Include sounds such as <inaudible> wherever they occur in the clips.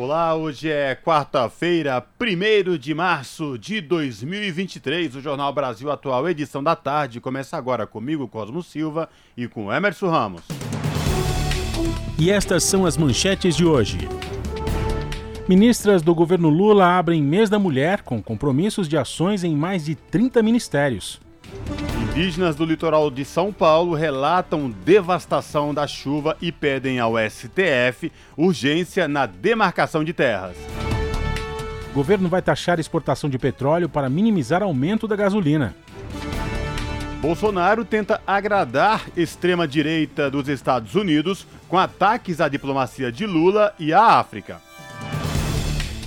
Olá, hoje é quarta-feira, 1 de março de 2023. O Jornal Brasil Atual, edição da tarde, começa agora comigo, Cosmo Silva, e com Emerson Ramos. E estas são as manchetes de hoje. Ministras do governo Lula abrem mês da mulher com compromissos de ações em mais de 30 ministérios. Indígenas do litoral de São Paulo relatam devastação da chuva e pedem ao STF urgência na demarcação de terras. O governo vai taxar exportação de petróleo para minimizar aumento da gasolina. Bolsonaro tenta agradar extrema-direita dos Estados Unidos com ataques à diplomacia de Lula e à África.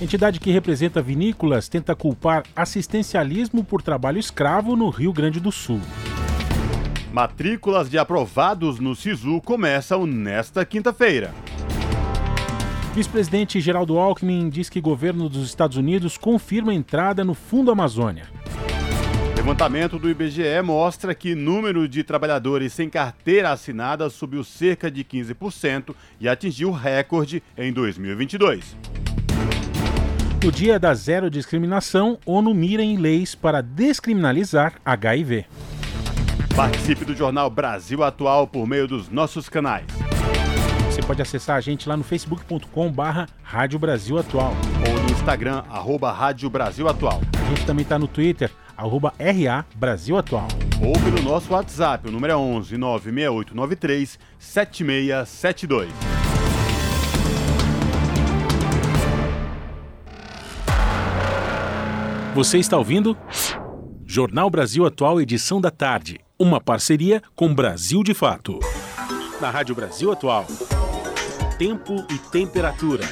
Entidade que representa vinícolas tenta culpar assistencialismo por trabalho escravo no Rio Grande do Sul. Matrículas de aprovados no SISU começam nesta quinta-feira. Vice-presidente Geraldo Alckmin diz que governo dos Estados Unidos confirma entrada no Fundo Amazônia. Levantamento do IBGE mostra que número de trabalhadores sem carteira assinada subiu cerca de 15% e atingiu recorde em 2022. No dia da zero discriminação, ONU mira em leis para descriminalizar HIV. Participe do Jornal Brasil Atual por meio dos nossos canais. Você pode acessar a gente lá no facebook.com barra Rádio Brasil Atual. Ou no Instagram, arroba Rádio Brasil Atual. A gente também está no Twitter, arroba RA Brasil Atual. Ou pelo nosso WhatsApp, o número é 11 96893 7672. Você está ouvindo? Jornal Brasil Atual, edição da tarde. Uma parceria com Brasil de Fato. Na Rádio Brasil Atual. Tempo e temperatura.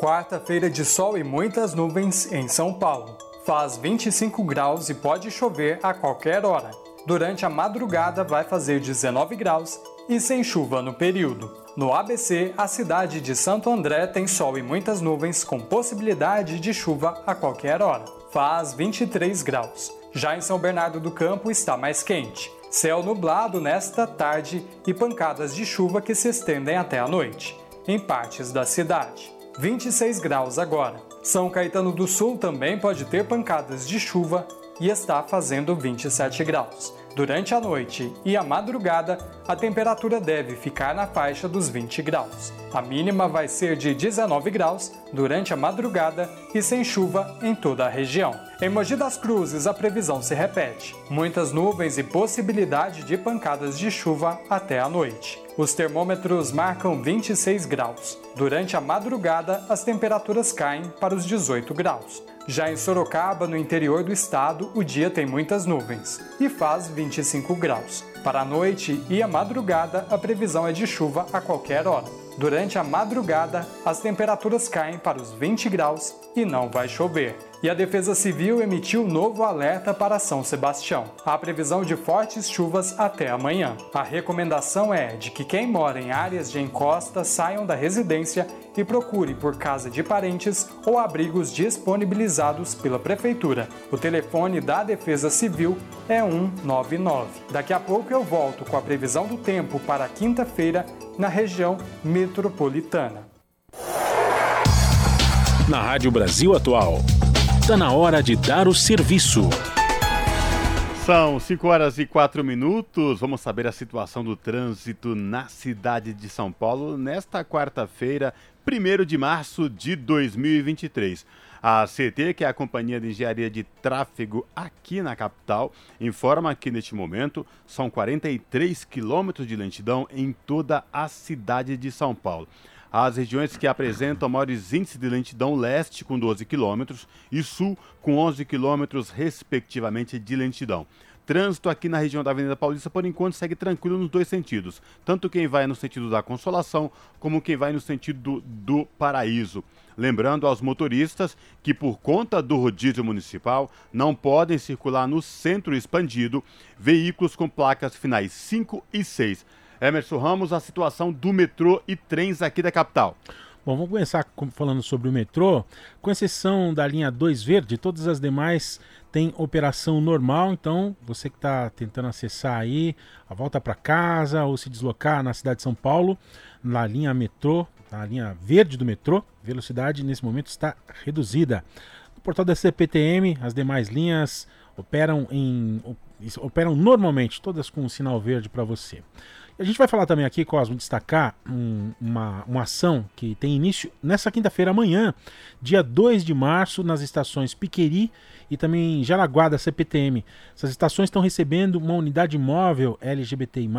Quarta-feira de sol e muitas nuvens em São Paulo. Faz 25 graus e pode chover a qualquer hora. Durante a madrugada vai fazer 19 graus e sem chuva no período. No ABC, a cidade de Santo André tem sol e muitas nuvens, com possibilidade de chuva a qualquer hora. Faz 23 graus. Já em São Bernardo do Campo está mais quente. Céu nublado nesta tarde e pancadas de chuva que se estendem até a noite, em partes da cidade. 26 graus agora. São Caetano do Sul também pode ter pancadas de chuva e está fazendo 27 graus. Durante a noite e a madrugada, a temperatura deve ficar na faixa dos 20 graus. A mínima vai ser de 19 graus durante a madrugada e sem chuva em toda a região. Em Mogi das Cruzes, a previsão se repete: muitas nuvens e possibilidade de pancadas de chuva até a noite. Os termômetros marcam 26 graus. Durante a madrugada, as temperaturas caem para os 18 graus. Já em Sorocaba, no interior do estado, o dia tem muitas nuvens e faz 25 graus. Para a noite e a madrugada, a previsão é de chuva a qualquer hora. Durante a madrugada, as temperaturas caem para os 20 graus e não vai chover e a Defesa Civil emitiu novo alerta para São Sebastião. Há previsão de fortes chuvas até amanhã. A recomendação é de que quem mora em áreas de encosta saiam da residência e procure por casa de parentes ou abrigos disponibilizados pela Prefeitura. O telefone da Defesa Civil é 199. Daqui a pouco eu volto com a previsão do tempo para quinta-feira na região metropolitana. Na Rádio Brasil Atual. Está na hora de dar o serviço. São 5 horas e 4 minutos. Vamos saber a situação do trânsito na cidade de São Paulo nesta quarta-feira, 1 de março de 2023. A CT, que é a Companhia de Engenharia de Tráfego aqui na capital, informa que neste momento são 43 quilômetros de lentidão em toda a cidade de São Paulo. As regiões que apresentam maiores índices de lentidão leste com 12 km e sul com 11 km respectivamente de lentidão. trânsito aqui na região da Avenida Paulista, por enquanto, segue tranquilo nos dois sentidos. Tanto quem vai no sentido da Consolação, como quem vai no sentido do, do Paraíso. Lembrando aos motoristas que, por conta do rodízio municipal, não podem circular no centro expandido veículos com placas finais 5 e 6. Emerson Ramos, a situação do metrô e trens aqui da capital. Bom, vamos começar falando sobre o metrô. Com exceção da linha 2 verde, todas as demais têm operação normal. Então, você que está tentando acessar aí a volta para casa ou se deslocar na cidade de São Paulo, na linha metrô, na linha verde do metrô, velocidade nesse momento está reduzida. No portal da CPTM, as demais linhas operam em operam normalmente, todas com um sinal verde para você. A gente vai falar também aqui, Cosmo, destacar um, uma, uma ação que tem início nessa quinta-feira, amanhã, dia 2 de março, nas estações Piqueri e também Jaraguá da CPTM. Essas estações estão recebendo uma unidade móvel LGBTI,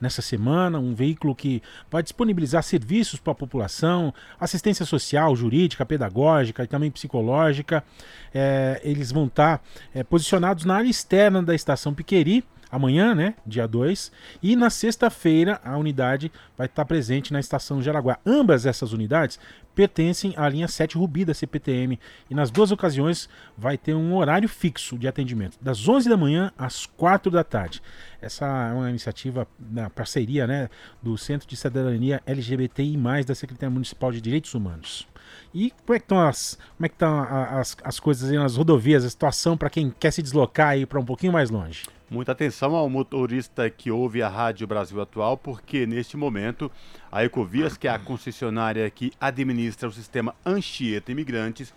nessa semana, um veículo que vai disponibilizar serviços para a população, assistência social, jurídica, pedagógica e também psicológica. É, eles vão estar é, posicionados na área externa da estação Piqueri amanhã, né, dia 2, e na sexta-feira a unidade vai estar presente na estação Jaraguá. Ambas essas unidades pertencem à linha 7 Rubi da CPTM e nas duas ocasiões vai ter um horário fixo de atendimento, das 11 da manhã às 4 da tarde. Essa é uma iniciativa na parceria, né, do Centro de Cidadania LGBTI+, da Secretaria Municipal de Direitos Humanos. E como é que estão as, como é que estão as, as coisas aí nas rodovias, a situação para quem quer se deslocar aí para um pouquinho mais longe? Muita atenção ao motorista que ouve a Rádio Brasil Atual, porque neste momento a Ecovias, que é a concessionária que administra o sistema Anchieta Imigrantes,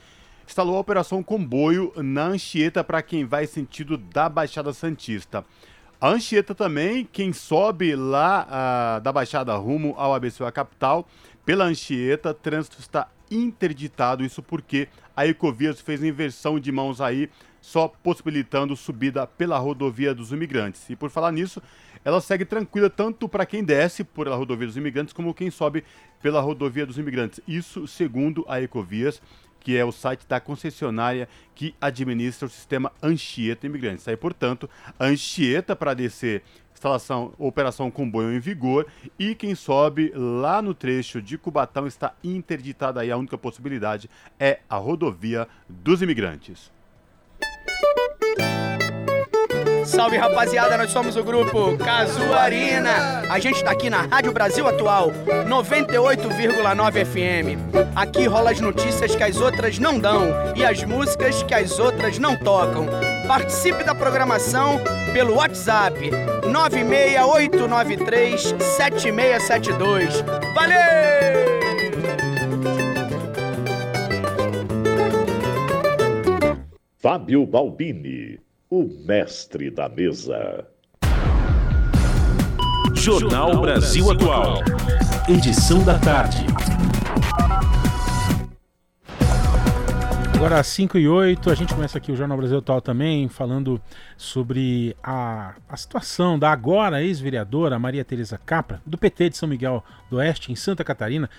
instalou a operação comboio na Anchieta para quem vai sentido da Baixada Santista. A Anchieta também, quem sobe lá ah, da Baixada rumo ao ABC a capital, pela Anchieta, trânsito está interditado, isso porque a Ecovias fez inversão de mãos aí só possibilitando subida pela rodovia dos imigrantes. E por falar nisso, ela segue tranquila tanto para quem desce por a rodovia dos imigrantes como quem sobe pela rodovia dos imigrantes. Isso segundo a Ecovias, que é o site da concessionária que administra o sistema Anchieta Imigrantes. Aí, portanto, Anchieta para descer instalação, operação comboio em vigor e quem sobe lá no trecho de Cubatão está interditada aí a única possibilidade é a rodovia dos imigrantes. Salve rapaziada, nós somos o grupo Casuarina. A gente tá aqui na Rádio Brasil Atual, 98,9 FM. Aqui rola as notícias que as outras não dão e as músicas que as outras não tocam. Participe da programação pelo WhatsApp 96893 7672. Valeu! Fábio Balbini o mestre da mesa. Jornal Brasil Atual. Edição da tarde. Agora às 5 e 8, a gente começa aqui o Jornal Brasil Atual também, falando sobre a, a situação da agora ex-vereadora Maria Tereza Capra, do PT de São Miguel do Oeste, em Santa Catarina,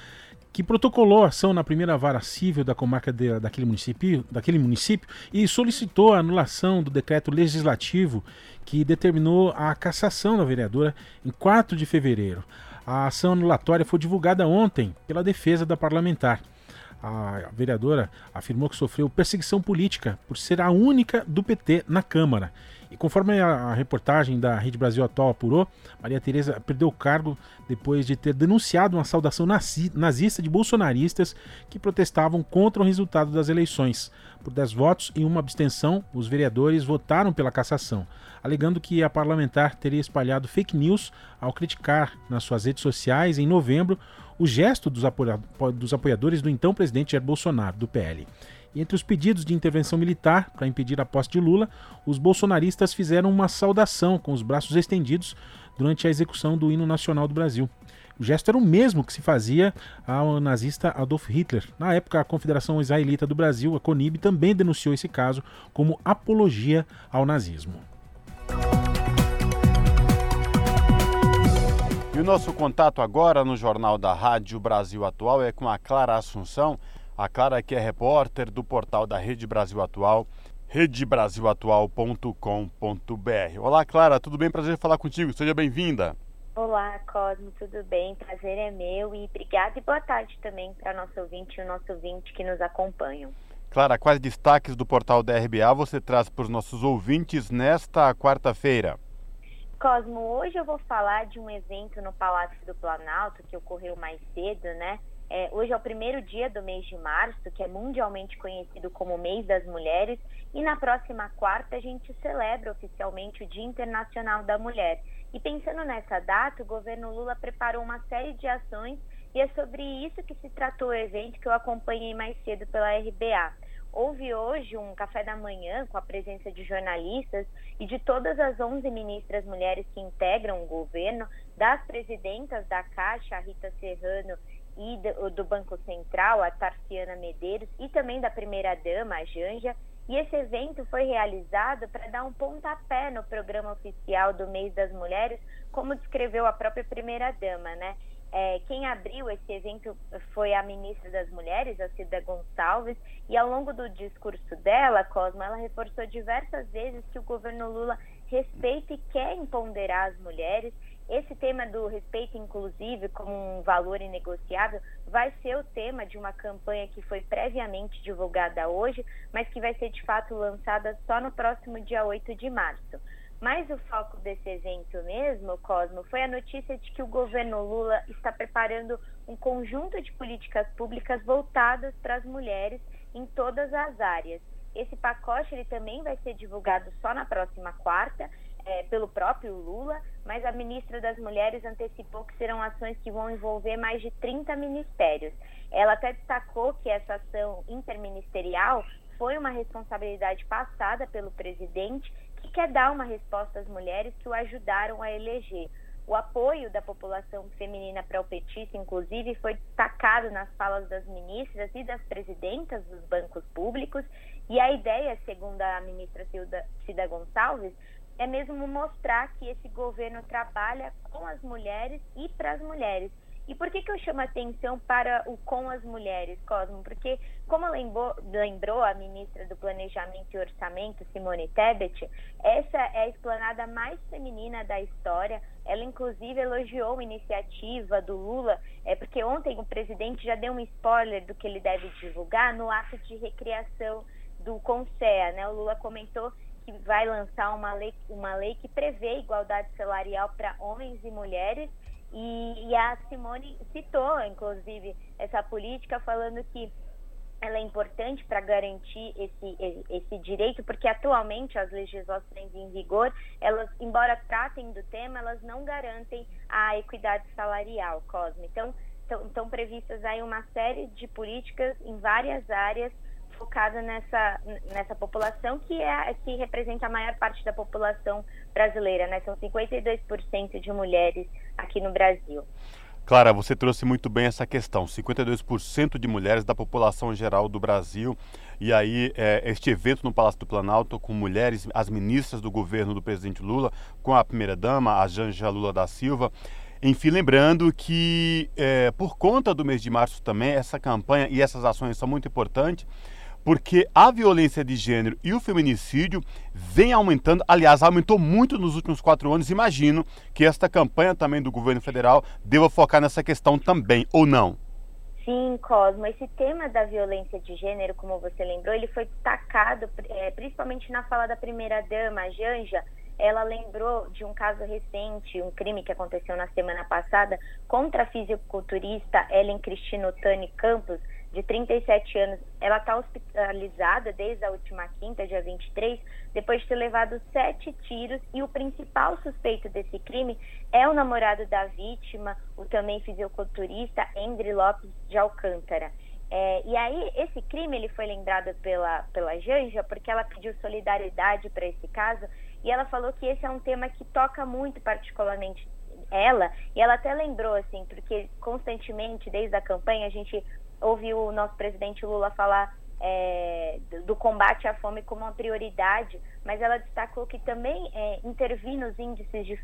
que protocolou ação na primeira vara civil da comarca de, daquele, município, daquele município e solicitou a anulação do decreto legislativo que determinou a cassação da vereadora em 4 de fevereiro. A ação anulatória foi divulgada ontem pela defesa da parlamentar. A vereadora afirmou que sofreu perseguição política por ser a única do PT na Câmara e conforme a, reportagem da Rede Brasil Atual apurou, Maria Tereza perdeu o cargo depois de ter denunciado uma saudação nazista de bolsonaristas que protestavam contra o resultado das eleições. Por 10 votos e uma abstenção, os vereadores votaram pela cassação, alegando que a parlamentar teria espalhado fake news ao criticar nas suas redes sociais em novembro o gesto dos, apoiadores do então presidente Jair Bolsonaro, do PL. Entre os pedidos de intervenção militar para impedir a posse de Lula, os bolsonaristas fizeram uma saudação com os braços estendidos durante a execução do hino nacional do Brasil. O gesto era o mesmo que se fazia ao nazista Adolf Hitler. Na época, a Confederação Israelita do Brasil, a CONIB, também denunciou esse caso como apologia ao nazismo. E o nosso contato agora no Jornal da Rádio Brasil Atual é com a Clara Assunção a Clara, que é repórter do portal da Rede Brasil Atual, redebrasilatual.com.br. Olá, Clara, tudo bem? Prazer falar contigo. Seja bem-vinda. Olá, Cosmo, tudo bem? Prazer é meu e obrigada e boa tarde também para nosso ouvinte e o nosso ouvinte que nos acompanham. Clara, quais destaques do portal da RBA você traz para os nossos ouvintes nesta quarta-feira? Cosmo, hoje eu vou falar de um evento no Palácio do Planalto que ocorreu mais cedo, né? É, hoje é o primeiro dia do mês de março, que é mundialmente conhecido como Mês das Mulheres, e na próxima quarta a gente celebra oficialmente o Dia Internacional da Mulher. E pensando nessa data, o governo Lula preparou uma série de ações e é sobre isso que se tratou o evento que eu acompanhei mais cedo pela RBA. Houve hoje um café da manhã com a presença de jornalistas e de todas as 11 ministras mulheres que integram o governo, das presidentas da Caixa, Rita Serrano, e do, do Banco Central, a Tarciana Medeiros, e também da primeira-dama, a Janja. E esse evento foi realizado para dar um pontapé no programa oficial do Mês das Mulheres, como descreveu a própria primeira-dama, né? É, quem abriu esse evento foi a ministra das Mulheres, a Cida Gonçalves, e ao longo do discurso dela, Cosmo, ela reforçou diversas vezes que o governo Lula respeita e quer empoderar as mulheres esse tema do respeito inclusive como um valor inegociável vai ser o tema de uma campanha que foi previamente divulgada hoje, mas que vai ser de fato lançada só no próximo dia 8 de março. Mas o foco desse evento mesmo, Cosmo, foi a notícia de que o governo Lula está preparando um conjunto de políticas públicas voltadas para as mulheres em todas as áreas. Esse pacote ele também vai ser divulgado só na próxima quarta é, pelo próprio Lula, mas a ministra das Mulheres antecipou que serão ações que vão envolver mais de 30 ministérios. Ela até destacou que essa ação interministerial foi uma responsabilidade passada pelo presidente, que quer dar uma resposta às mulheres que o ajudaram a eleger. O apoio da população feminina para o petista, inclusive, foi destacado nas falas das ministras e das presidentas dos bancos públicos. E a ideia, segundo a ministra Cida Gonçalves, é mesmo mostrar que esse governo trabalha com as mulheres e para as mulheres. E por que, que eu chamo atenção para o com as mulheres, Cosmo? Porque, como lembrou, lembrou a ministra do Planejamento e Orçamento, Simone Tebet, essa é a esplanada mais feminina da história. Ela, inclusive, elogiou a iniciativa do Lula, é, porque ontem o presidente já deu um spoiler do que ele deve divulgar no ato de recriação do CONSEA. Né? O Lula comentou que vai lançar uma lei, uma lei que prevê igualdade salarial para homens e mulheres. E, e a Simone citou, inclusive, essa política, falando que ela é importante para garantir esse, esse direito, porque atualmente as legislações em vigor, elas, embora tratem do tema, elas não garantem a equidade salarial, Cosme. Então, estão previstas aí uma série de políticas em várias áreas focada nessa, nessa população que é que representa a maior parte da população brasileira, né? São 52% de mulheres aqui no Brasil. Clara, você trouxe muito bem essa questão. 52% de mulheres da população geral do Brasil. E aí, é, este evento no Palácio do Planalto, com mulheres, as ministras do governo do presidente Lula, com a primeira-dama, a Janja Lula da Silva. Enfim, lembrando que é, por conta do mês de março também, essa campanha e essas ações são muito importantes porque a violência de gênero e o feminicídio vem aumentando, aliás, aumentou muito nos últimos quatro anos. Imagino que esta campanha também do governo federal deva focar nessa questão também, ou não? Sim, Cosmo. Esse tema da violência de gênero, como você lembrou, ele foi destacado é, principalmente na fala da primeira-dama, Janja. Ela lembrou de um caso recente, um crime que aconteceu na semana passada contra a fisiculturista Ellen Cristino Tani Campos, de 37 anos, ela está hospitalizada desde a última quinta, dia 23, depois de ter levado sete tiros. E o principal suspeito desse crime é o namorado da vítima, o também fisiculturista André Lopes de Alcântara. É, e aí, esse crime ele foi lembrado pela, pela Janja porque ela pediu solidariedade para esse caso e ela falou que esse é um tema que toca muito particularmente ela, e ela até lembrou, assim, porque constantemente, desde a campanha, a gente ouviu o nosso presidente Lula falar é, do combate à fome como uma prioridade, mas ela destacou que também é, intervir nos índices de,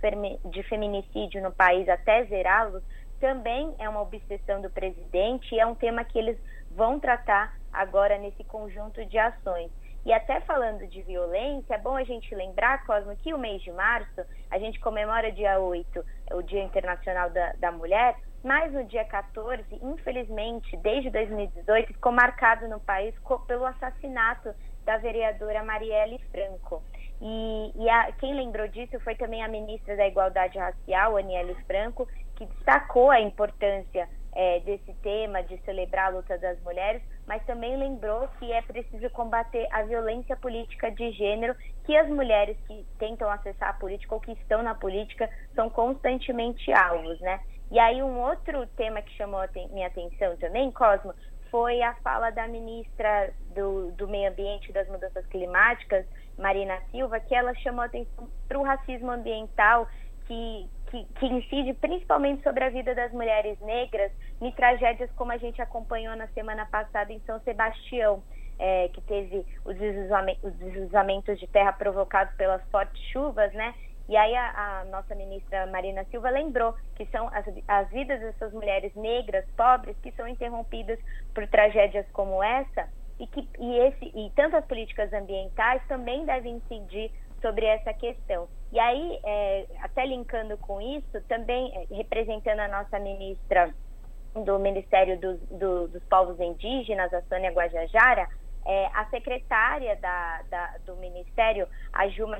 de feminicídio no país até zerá-los também é uma obsessão do presidente e é um tema que eles vão tratar agora nesse conjunto de ações. E até falando de violência, é bom a gente lembrar, Cosmo, que o mês de março, a gente comemora dia 8, o Dia Internacional da, da Mulher, mas no dia 14, infelizmente, desde 2018, ficou marcado no país pelo assassinato da vereadora Marielle Franco. E, e a, quem lembrou disso foi também a ministra da Igualdade Racial, Aniele Franco, que destacou a importância é, desse tema de celebrar a luta das mulheres, mas também lembrou que é preciso combater a violência política de gênero que as mulheres que tentam acessar a política ou que estão na política são constantemente alvos, né? E aí um outro tema que chamou minha atenção também, Cosmo, foi a fala da ministra do, do Meio Ambiente e das Mudanças Climáticas, Marina Silva, que ela chamou atenção para o racismo ambiental que, que, que, incide principalmente sobre a vida das mulheres negras em tragédias como a gente acompanhou na semana passada em São Sebastião, é, que teve os deslizamentos de terra provocados pelas fortes chuvas, né? E aí a, a, nossa ministra Marina Silva lembrou que são as, as vidas dessas mulheres negras, pobres, que são interrompidas por tragédias como essa e que e esse e tantas políticas ambientais também devem incidir sobre essa questão. E aí, é, até linkando com isso, também é, representando a nossa ministra do Ministério dos, do, dos Povos Indígenas, a Sônia Guajajara, é, a secretária da, da, do Ministério, a Juma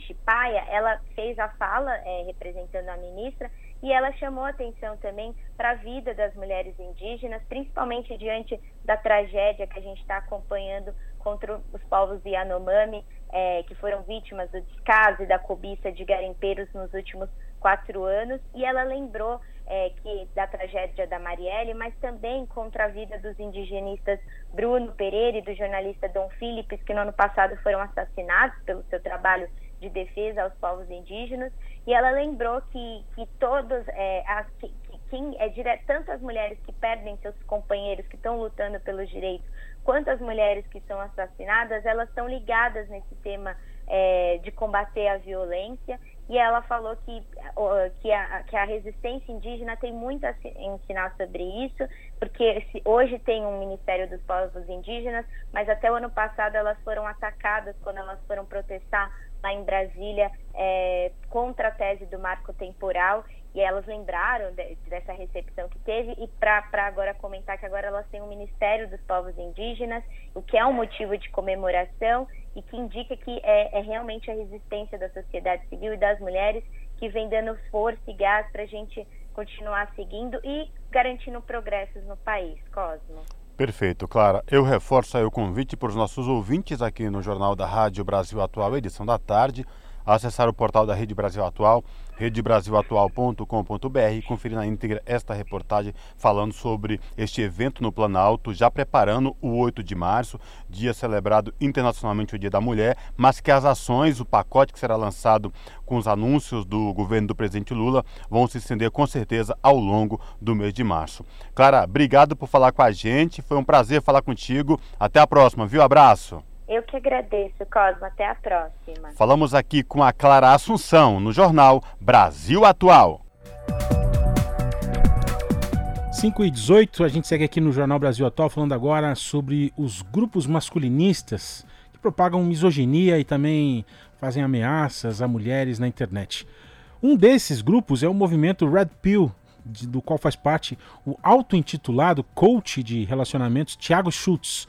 Chipaia, ela fez a fala é, representando a ministra e ela chamou atenção também para a vida das mulheres indígenas, principalmente diante da tragédia que a gente está acompanhando contra os povos Yanomami, é, que foram vítimas do descaso e da cobiça de garimpeiros nos últimos quatro anos. E ela lembrou é, que da tragédia da Marielle, mas também contra a vida dos indigenistas Bruno Pereira e do jornalista Dom Philips, que no ano passado foram assassinados pelo seu trabalho de defesa aos povos indígenas. E ela lembrou que, que todos, é, as, que, quem é direto, tanto as mulheres que perdem seus companheiros, que estão lutando pelos direitos, quanto as mulheres que são assassinadas, elas estão ligadas nesse tema é, de combater a violência. E ela falou que, que, a, que a resistência indígena tem muito a ensinar sobre isso, porque hoje tem um Ministério dos Povos Indígenas, mas até o ano passado elas foram atacadas quando elas foram protestar lá em Brasília é, contra a tese do marco temporal e elas lembraram de, dessa recepção que teve e para agora comentar que agora elas têm o um Ministério dos Povos Indígenas, o que é um motivo de comemoração e que indica que é, é realmente a resistência da sociedade civil e das mulheres que vem dando força e gás para a gente continuar seguindo e garantindo progressos no país, Cosmo. Perfeito, Clara. Eu reforço aí o convite para os nossos ouvintes aqui no Jornal da Rádio Brasil Atual, edição da tarde, acessar o portal da Rede Brasil Atual, redebrasilatual.com.br e conferir na íntegra esta reportagem falando sobre este evento no Planalto, já preparando o 8 de março, dia celebrado internacionalmente o Dia da Mulher, mas que as ações, o pacote que será lançado com os anúncios do governo do presidente Lula vão se estender com certeza ao longo do mês de março. Clara, obrigado por falar com a gente, foi um prazer falar contigo. Até a próxima, viu? Abraço. Eu que agradeço, Cosmo. Até a próxima. Falamos aqui com a Clara Assunção, no jornal Brasil Atual. 5 e 18, a gente segue aqui no Jornal Brasil Atual falando agora sobre os grupos masculinistas que propagam misoginia e também fazem ameaças a mulheres na internet. Um desses grupos é o movimento Red Pill, do qual faz parte o auto-intitulado coach de relacionamentos Thiago Schultz.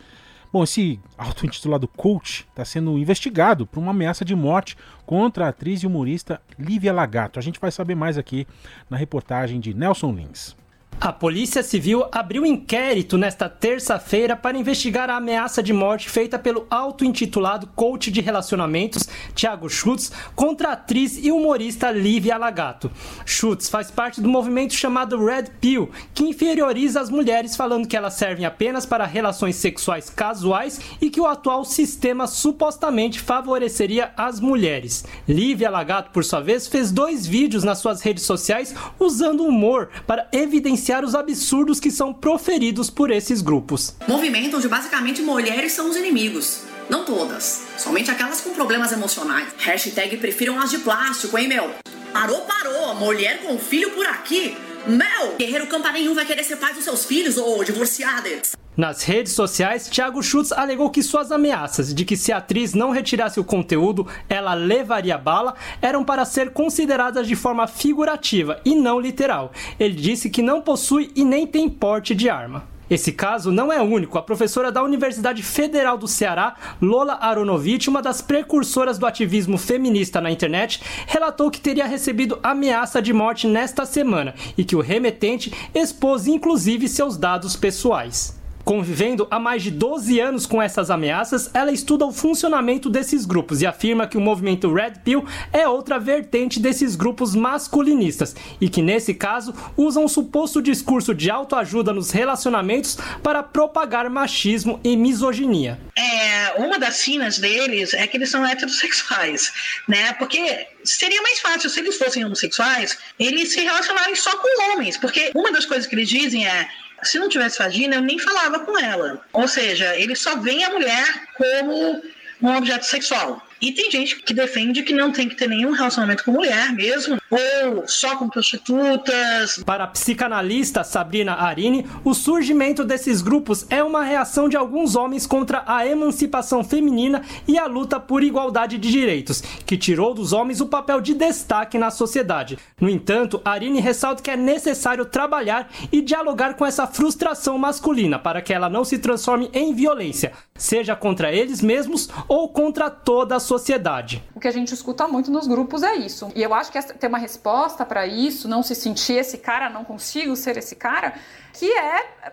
Bom, esse auto-intitulado coach está sendo investigado por uma ameaça de morte contra a atriz e humorista Lívia Lagato. A gente vai saber mais aqui na reportagem de Nelson Lins. A Polícia Civil abriu inquérito nesta terça-feira para investigar a ameaça de morte feita pelo auto-intitulado coach de relacionamentos Thiago Schutz contra a atriz e humorista Lívia Lagato. Schutz faz parte do movimento chamado Red Pill, que inferioriza as mulheres falando que elas servem apenas para relações sexuais casuais e que o atual sistema supostamente favoreceria as mulheres. Lívia Lagato, por sua vez, fez dois vídeos nas suas redes sociais usando humor para evidenciar os absurdos que são proferidos por esses grupos. Movimento onde basicamente mulheres são os inimigos. Não todas, somente aquelas com problemas emocionais. Hashtag prefiram as de plástico, hein, meu? Parou, parou, mulher com filho por aqui. Mel! Guerreiro campa nenhum vai querer ser pai dos seus filhos, ou divorciadas. Nas redes sociais, Thiago Schultz alegou que suas ameaças de que se a atriz não retirasse o conteúdo, ela levaria bala, eram para ser consideradas de forma figurativa e não literal. Ele disse que não possui e nem tem porte de arma. Esse caso não é único. A professora da Universidade Federal do Ceará, Lola Aronovitch, uma das precursoras do ativismo feminista na internet, relatou que teria recebido ameaça de morte nesta semana e que o remetente expôs inclusive seus dados pessoais. Convivendo há mais de 12 anos com essas ameaças, ela estuda o funcionamento desses grupos e afirma que o movimento Red Pill é outra vertente desses grupos masculinistas e que, nesse caso, usam o suposto discurso de autoajuda nos relacionamentos para propagar machismo e misoginia. É, uma das finas deles é que eles são heterossexuais, né? Porque seria mais fácil se eles fossem homossexuais, eles se relacionarem só com homens, porque uma das coisas que eles dizem é se não tivesse vagina, eu nem falava com ela. Ou seja, ele só vê a mulher como um objeto sexual. E tem gente que defende que não tem que ter nenhum relacionamento com mulher mesmo, ou só com prostitutas. Para a psicanalista Sabrina Arini, o surgimento desses grupos é uma reação de alguns homens contra a emancipação feminina e a luta por igualdade de direitos, que tirou dos homens o papel de destaque na sociedade. No entanto, Arini ressalta que é necessário trabalhar e dialogar com essa frustração masculina para que ela não se transforme em violência, seja contra eles mesmos ou contra toda a sociedade. O que a gente escuta muito nos grupos é isso. E eu acho que ter uma resposta para isso, não se sentir esse cara, não consigo ser esse cara, que é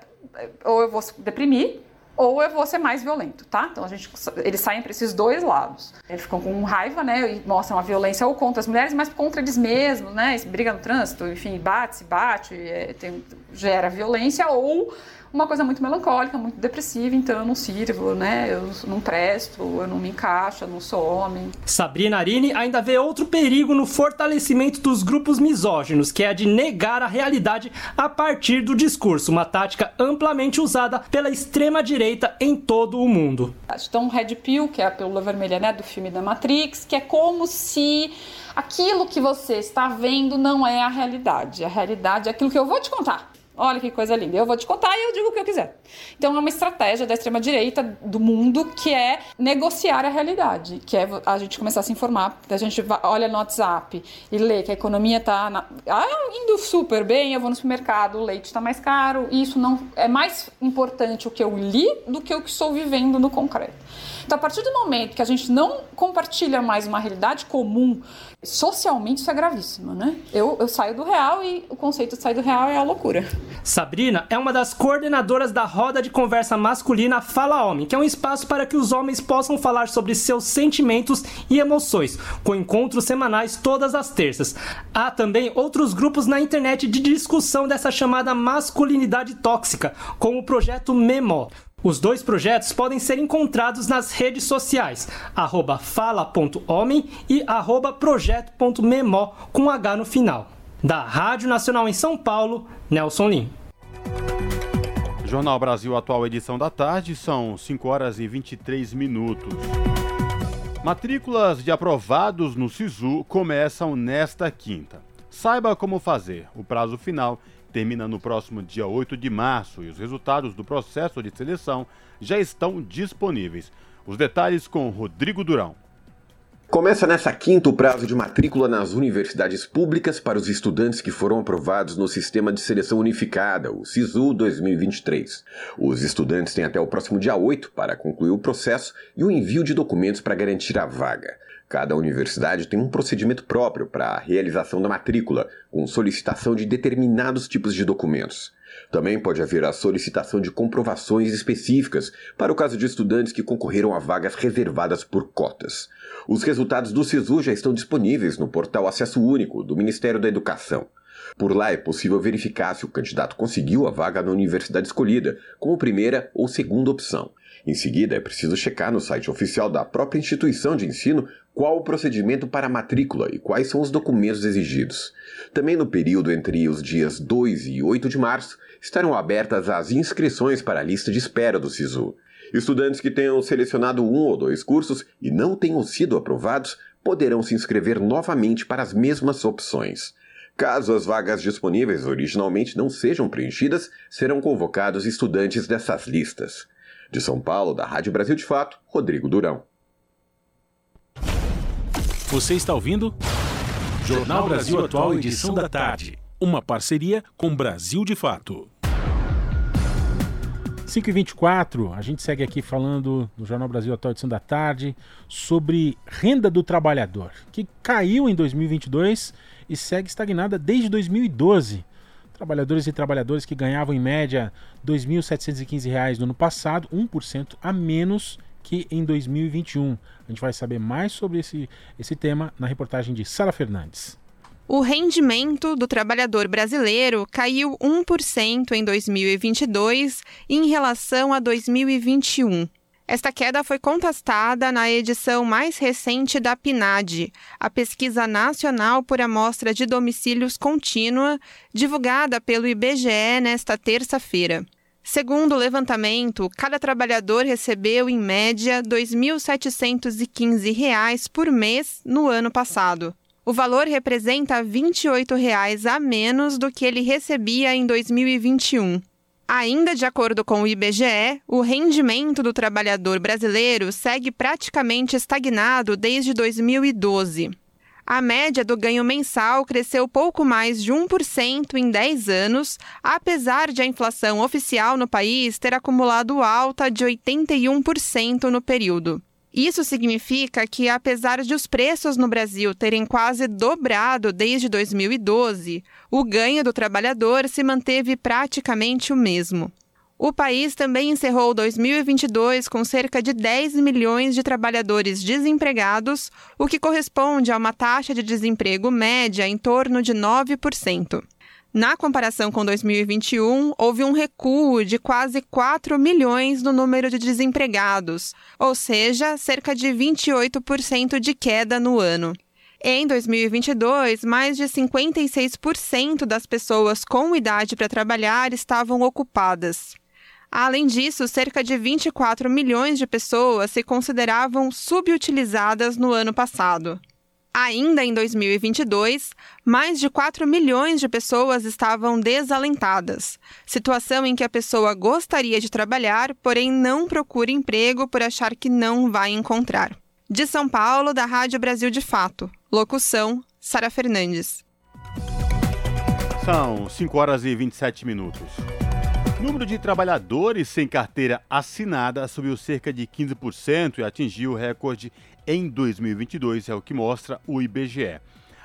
ou eu vou deprimir ou eu vou ser mais violento, tá? Então a gente, eles saem para esses dois lados. Eles ficam com raiva, né? E mostram a violência ou contra as mulheres, mas contra eles mesmos, né? Briga no trânsito, enfim, bate, se bate, é, tem, gera violência ou uma coisa muito melancólica, muito depressiva, então eu não sirvo, né? Eu não presto, eu não me encaixo, eu não sou homem. Sabrina Arini ainda vê outro perigo no fortalecimento dos grupos misóginos, que é a de negar a realidade a partir do discurso, uma tática amplamente usada pela extrema direita em todo o mundo. Então, Red Pill, que é a pílula vermelha, né, do filme da Matrix, que é como se aquilo que você está vendo não é a realidade. A realidade é aquilo que eu vou te contar. Olha que coisa linda. Eu vou te contar e eu digo o que eu quiser. Então é uma estratégia da extrema direita do mundo que é negociar a realidade, que é a gente começar a se informar, a gente olha no WhatsApp e lê que a economia está na... ah, indo super bem, eu vou no supermercado, o leite está mais caro, e isso não é mais importante o que eu li do que o que estou vivendo no concreto. Então, a partir do momento que a gente não compartilha mais uma realidade comum, socialmente isso é gravíssimo, né? Eu, eu saio do real e o conceito de sair do real é a loucura. Sabrina é uma das coordenadoras da roda de conversa masculina Fala Homem, que é um espaço para que os homens possam falar sobre seus sentimentos e emoções, com encontros semanais todas as terças. Há também outros grupos na internet de discussão dessa chamada masculinidade tóxica, como o projeto Memo. Os dois projetos podem ser encontrados nas redes sociais, fala.homem e projeto.memó com H no final. Da Rádio Nacional em São Paulo, Nelson Lim. Jornal Brasil Atual, edição da tarde, são 5 horas e 23 minutos. Matrículas de aprovados no SISU começam nesta quinta. Saiba como fazer. O prazo final termina no próximo dia 8 de março e os resultados do processo de seleção já estão disponíveis. Os detalhes com Rodrigo Durão. Começa nessa quinta o prazo de matrícula nas universidades públicas para os estudantes que foram aprovados no Sistema de Seleção Unificada, o SISU 2023. Os estudantes têm até o próximo dia 8 para concluir o processo e o envio de documentos para garantir a vaga. Cada universidade tem um procedimento próprio para a realização da matrícula, com solicitação de determinados tipos de documentos. Também pode haver a solicitação de comprovações específicas para o caso de estudantes que concorreram a vagas reservadas por cotas. Os resultados do SISU já estão disponíveis no portal Acesso Único do Ministério da Educação. Por lá é possível verificar se o candidato conseguiu a vaga na universidade escolhida, como primeira ou segunda opção. Em seguida, é preciso checar no site oficial da própria instituição de ensino qual o procedimento para a matrícula e quais são os documentos exigidos. Também no período entre os dias 2 e 8 de março, estarão abertas as inscrições para a lista de espera do SISU. Estudantes que tenham selecionado um ou dois cursos e não tenham sido aprovados poderão se inscrever novamente para as mesmas opções. Caso as vagas disponíveis originalmente não sejam preenchidas, serão convocados estudantes dessas listas. De São Paulo, da Rádio Brasil de Fato, Rodrigo Durão. Você está ouvindo? Jornal Brasil Atual, edição da tarde. Uma parceria com Brasil de Fato. 5 e 24 a gente segue aqui falando no Jornal Brasil Atual edição da tarde sobre renda do trabalhador, que caiu em 2022 e segue estagnada desde 2012. Trabalhadores e trabalhadoras que ganhavam em média R$ 2.715 no ano passado, 1% a menos que em 2021. A gente vai saber mais sobre esse, esse tema na reportagem de Sara Fernandes. O rendimento do trabalhador brasileiro caiu 1% em 2022 em relação a 2021. Esta queda foi contestada na edição mais recente da PNAD, a Pesquisa Nacional por Amostra de Domicílios Contínua, divulgada pelo IBGE nesta terça-feira. Segundo o levantamento, cada trabalhador recebeu, em média, R$ 2.715 por mês no ano passado. O valor representa 28 reais a menos do que ele recebia em 2021. Ainda de acordo com o IBGE, o rendimento do trabalhador brasileiro segue praticamente estagnado desde 2012. A média do ganho mensal cresceu pouco mais de 1% em 10 anos, apesar de a inflação oficial no país ter acumulado alta de 81% no período. Isso significa que, apesar de os preços no Brasil terem quase dobrado desde 2012, o ganho do trabalhador se manteve praticamente o mesmo. O país também encerrou 2022 com cerca de 10 milhões de trabalhadores desempregados, o que corresponde a uma taxa de desemprego média em torno de 9%. Na comparação com 2021, houve um recuo de quase 4 milhões no número de desempregados, ou seja, cerca de 28% de queda no ano. Em 2022, mais de 56% das pessoas com idade para trabalhar estavam ocupadas. Além disso, cerca de 24 milhões de pessoas se consideravam subutilizadas no ano passado. Ainda em 2022, mais de 4 milhões de pessoas estavam desalentadas, situação em que a pessoa gostaria de trabalhar, porém não procura emprego por achar que não vai encontrar. De São Paulo, da Rádio Brasil de Fato. Locução: Sara Fernandes. São 5 horas e 27 minutos. O número de trabalhadores sem carteira assinada subiu cerca de 15% e atingiu o recorde em 2022, é o que mostra o IBGE.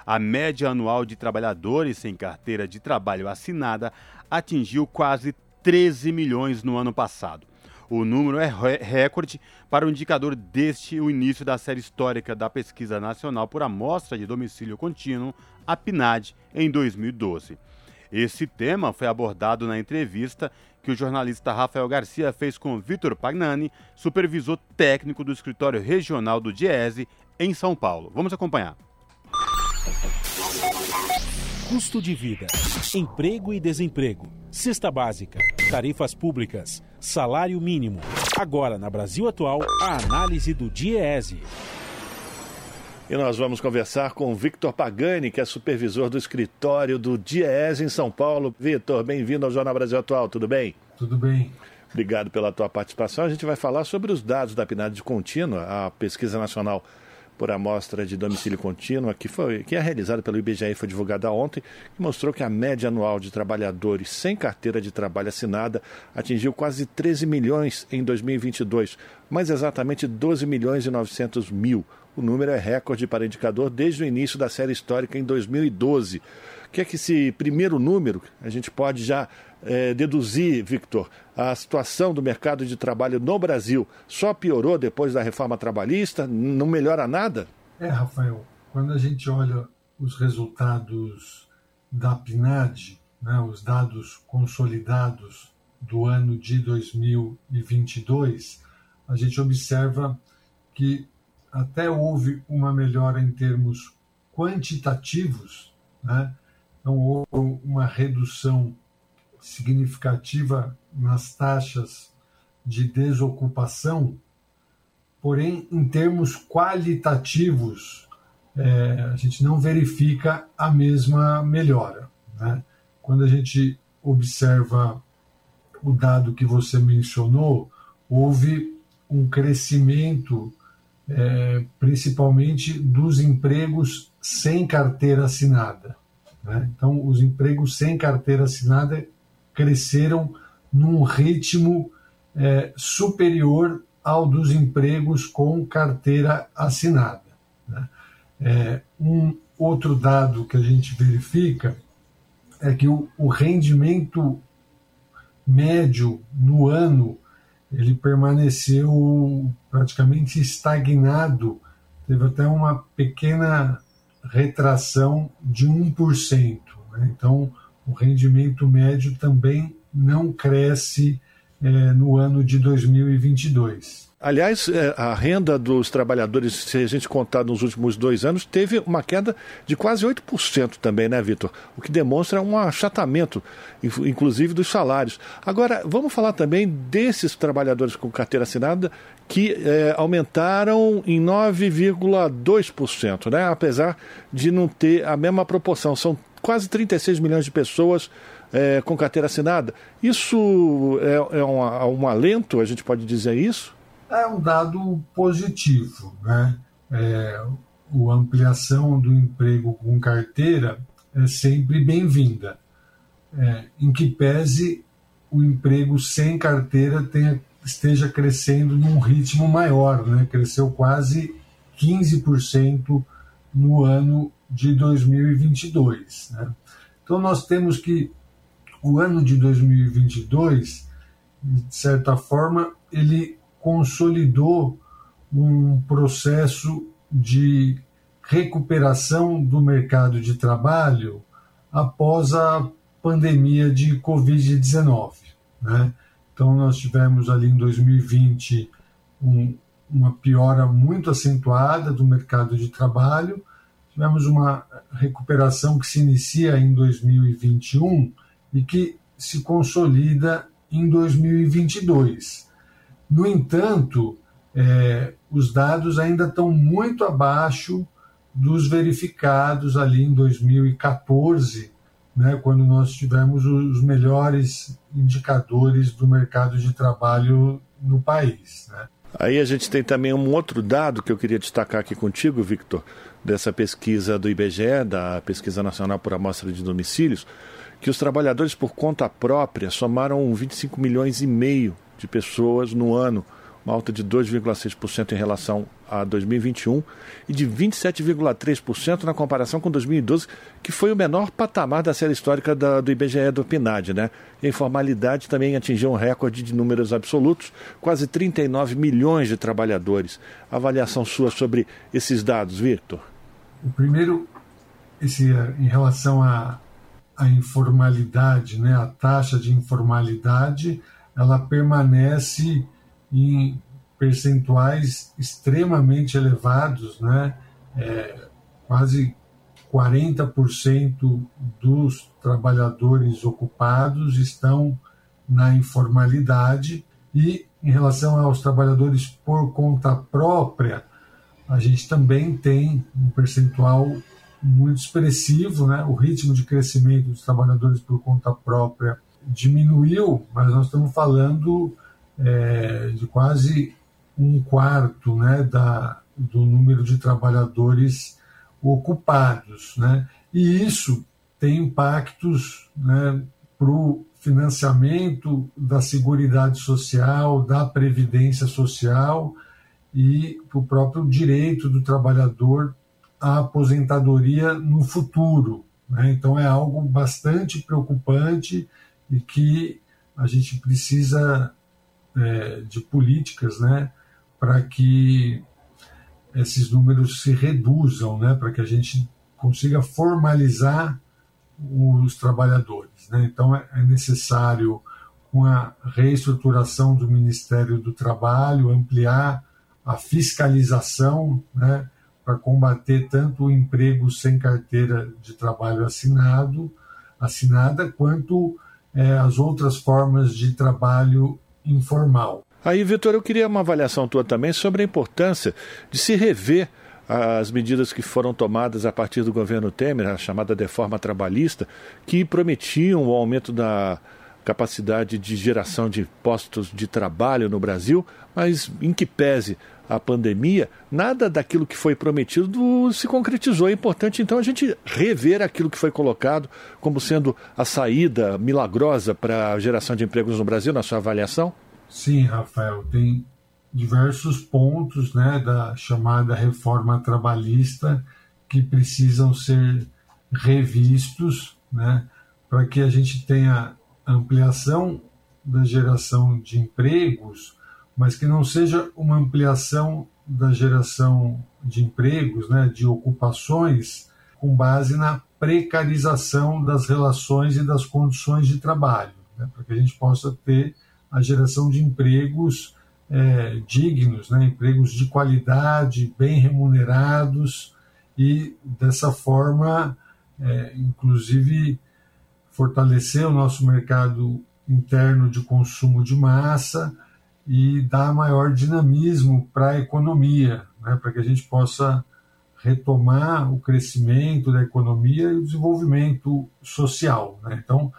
A média anual de trabalhadores sem carteira de trabalho assinada atingiu quase 13 milhões no ano passado. O número é recorde para o indicador deste o início da série histórica da Pesquisa Nacional por Amostra de Domicílio Contínuo, a PNAD, em 2012. Esse tema foi abordado na entrevista que o jornalista Rafael Garcia fez com Vitor Pagnani, supervisor técnico do escritório regional do Diese, em São Paulo. Vamos acompanhar. Custo de vida, emprego e desemprego, cesta básica, tarifas públicas, salário mínimo. Agora, na Brasil Atual, a análise do Diese. E nós vamos conversar com Victor Pagani, que é supervisor do escritório do DIES em São Paulo. Victor, bem-vindo ao Jornal Brasil Atual, tudo bem? Tudo bem. Obrigado pela tua participação. A gente vai falar sobre os dados da PNAD de contínua, a pesquisa nacional por amostra de domicílio contínuo, que, foi, que é realizada pelo IBGE e foi divulgada ontem, que mostrou que a média anual de trabalhadores sem carteira de trabalho assinada atingiu quase 13 milhões em 2022, mais exatamente 12 milhões e 900 mil. O número é recorde para indicador desde o início da série histórica em 2012. O que é que esse primeiro número a gente pode já é, deduzir, Victor, a situação do mercado de trabalho no Brasil só piorou depois da reforma trabalhista? Não melhora nada? É, Rafael, quando a gente olha os resultados da PNAD, né, os dados consolidados do ano de 2022, a gente observa que até houve uma melhora em termos quantitativos, né? então houve uma redução significativa nas taxas de desocupação, porém, em termos qualitativos, é, a gente não verifica a mesma melhora. Né? Quando a gente observa o dado que você mencionou, houve um crescimento, é, principalmente dos empregos sem carteira assinada. Né? Então, os empregos sem carteira assinada cresceram num ritmo é, superior ao dos empregos com carteira assinada. Né? É, um outro dado que a gente verifica é que o, o rendimento médio no ano ele permaneceu praticamente estagnado, teve até uma pequena retração de 1%. Né? Então, o rendimento médio também não cresce é, no ano de 2022. Aliás, é, a renda dos trabalhadores, se a gente contar nos últimos dois anos, teve uma queda de quase 8% também, né, Vitor? O que demonstra um achatamento, inclusive, dos salários. Agora, vamos falar também desses trabalhadores com carteira assinada que é, aumentaram em 9,2%, né? apesar de não ter a mesma proporção. São quase 36 milhões de pessoas é, com carteira assinada. Isso é, é um, um alento, a gente pode dizer isso? É um dado positivo. Né? É, a ampliação do emprego com carteira é sempre bem-vinda, é, em que pese o emprego sem carteira tenha, esteja crescendo num ritmo maior, né? cresceu quase 15% no ano de 2022. Né? Então, nós temos que o ano de 2022, de certa forma, ele consolidou um processo de recuperação do mercado de trabalho após a pandemia de Covid-19. Né? Então, nós tivemos ali em 2020 um, uma piora muito acentuada do mercado de trabalho, tivemos uma recuperação que se inicia em 2021 e que se consolida em 2022. No entanto, é, os dados ainda estão muito abaixo dos verificados ali em 2014, né, quando nós tivemos os melhores indicadores do mercado de trabalho no país. Né. Aí a gente tem também um outro dado que eu queria destacar aqui contigo, Victor, dessa pesquisa do IBGE, da Pesquisa Nacional por Amostra de Domicílios, que os trabalhadores por conta própria somaram 25 milhões e meio de pessoas no ano, uma alta de 2,6% em relação a 2021 e de 27,3% na comparação com 2012, que foi o menor patamar da série histórica da, do IBGE do PNAD. Né? a informalidade também atingiu um recorde de números absolutos, quase 39 milhões de trabalhadores. Avaliação sua sobre esses dados, Victor? O primeiro, esse, em relação à, à informalidade, né, a taxa de informalidade, ela permanece em percentuais extremamente elevados, né? É, quase 40% dos trabalhadores ocupados estão na informalidade e em relação aos trabalhadores por conta própria, a gente também tem um percentual muito expressivo, né? O ritmo de crescimento dos trabalhadores por conta própria diminuiu, mas nós estamos falando é, de quase um quarto né, da, do número de trabalhadores ocupados. Né? E isso tem impactos né, para o financiamento da Seguridade Social, da Previdência Social e para o próprio direito do trabalhador à aposentadoria no futuro. Né? Então é algo bastante preocupante e que a gente precisa é, de políticas né, para que esses números se reduzam, né, para que a gente consiga formalizar os trabalhadores. Né? Então é, é necessário uma reestruturação do Ministério do Trabalho, ampliar a fiscalização né, para combater tanto o emprego sem carteira de trabalho assinado, assinada, quanto é, as outras formas de trabalho informal. Aí, Vitor, eu queria uma avaliação tua também sobre a importância de se rever as medidas que foram tomadas a partir do governo Temer, a chamada reforma trabalhista, que prometiam o aumento da capacidade de geração de postos de trabalho no Brasil, mas em que pese a pandemia, nada daquilo que foi prometido se concretizou. É importante, então, a gente rever aquilo que foi colocado como sendo a saída milagrosa para a geração de empregos no Brasil, na sua avaliação? Sim, Rafael, tem diversos pontos né, da chamada reforma trabalhista que precisam ser revistos né, para que a gente tenha ampliação da geração de empregos, mas que não seja uma ampliação da geração de empregos, né, de ocupações, com base na precarização das relações e das condições de trabalho, né, para que a gente possa ter a geração de empregos é, dignos, né, empregos de qualidade, bem remunerados e dessa forma, é, inclusive, fortalecer o nosso mercado interno de consumo de massa e dar maior dinamismo para a economia, né, para que a gente possa retomar o crescimento da economia e o desenvolvimento social. Né? Então,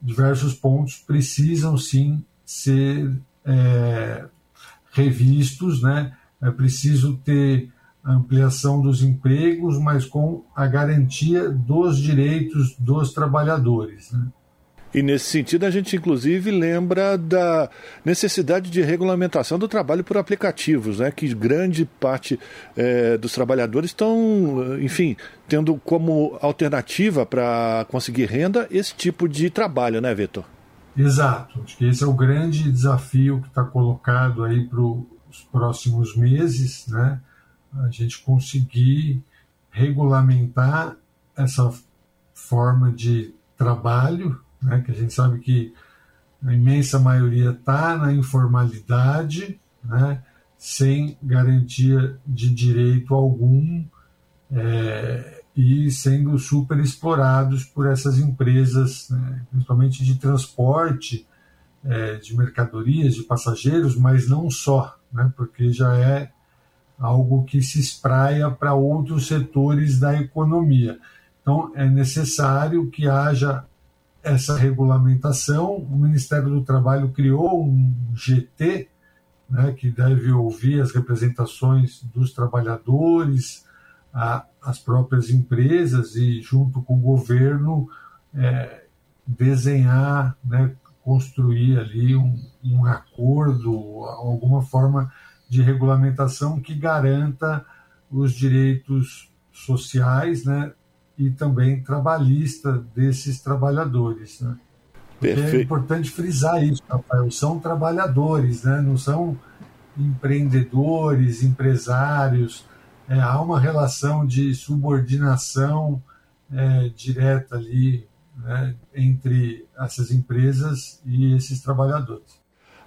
diversos pontos precisam sim ser é, revistos, né? É preciso ter ampliação dos empregos, mas com a garantia dos direitos dos trabalhadores. Né? E nesse sentido, a gente inclusive lembra da necessidade de regulamentação do trabalho por aplicativos, né? que grande parte é, dos trabalhadores estão, enfim, tendo como alternativa para conseguir renda esse tipo de trabalho, né, Vitor? Exato. Acho que esse é o grande desafio que está colocado aí para os próximos meses, né? A gente conseguir regulamentar essa forma de trabalho né, que a gente sabe que a imensa maioria está na informalidade, né, sem garantia de direito algum é, e sendo super explorados por essas empresas, né, principalmente de transporte é, de mercadorias, de passageiros, mas não só, né, porque já é algo que se espraia para outros setores da economia. Então, é necessário que haja essa regulamentação. O Ministério do Trabalho criou um GT, né, que deve ouvir as representações dos trabalhadores, a, as próprias empresas e, junto com o governo, é, desenhar, né, construir ali um, um acordo, alguma forma de regulamentação que garanta os direitos sociais, né, e também trabalhista desses trabalhadores. Né? é importante frisar isso, Rafael. São trabalhadores, né? não são empreendedores, empresários. É, há uma relação de subordinação é, direta ali né, entre essas empresas e esses trabalhadores.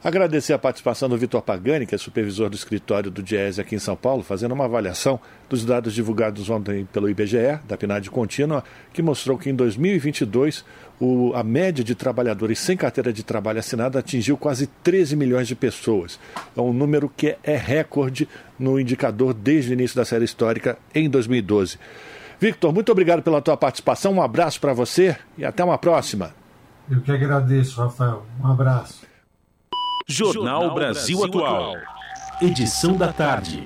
Agradecer a participação do Vitor Pagani, que é supervisor do escritório do Diese aqui em São Paulo, fazendo uma avaliação dos dados divulgados ontem pelo IBGE, da PNAD contínua, que mostrou que em 2022 o, a média de trabalhadores sem carteira de trabalho assinada atingiu quase 13 milhões de pessoas. É um número que é recorde no indicador desde o início da série histórica em 2012. Victor, muito obrigado pela tua participação, um abraço para você e até uma próxima. Eu que agradeço, Rafael. Um abraço. Jornal Brasil Atual. Edição da tarde.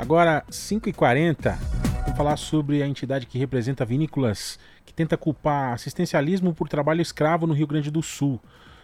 Agora, 5h40, vamos falar sobre a entidade que representa vinícolas que tenta culpar assistencialismo por trabalho escravo no Rio Grande do Sul.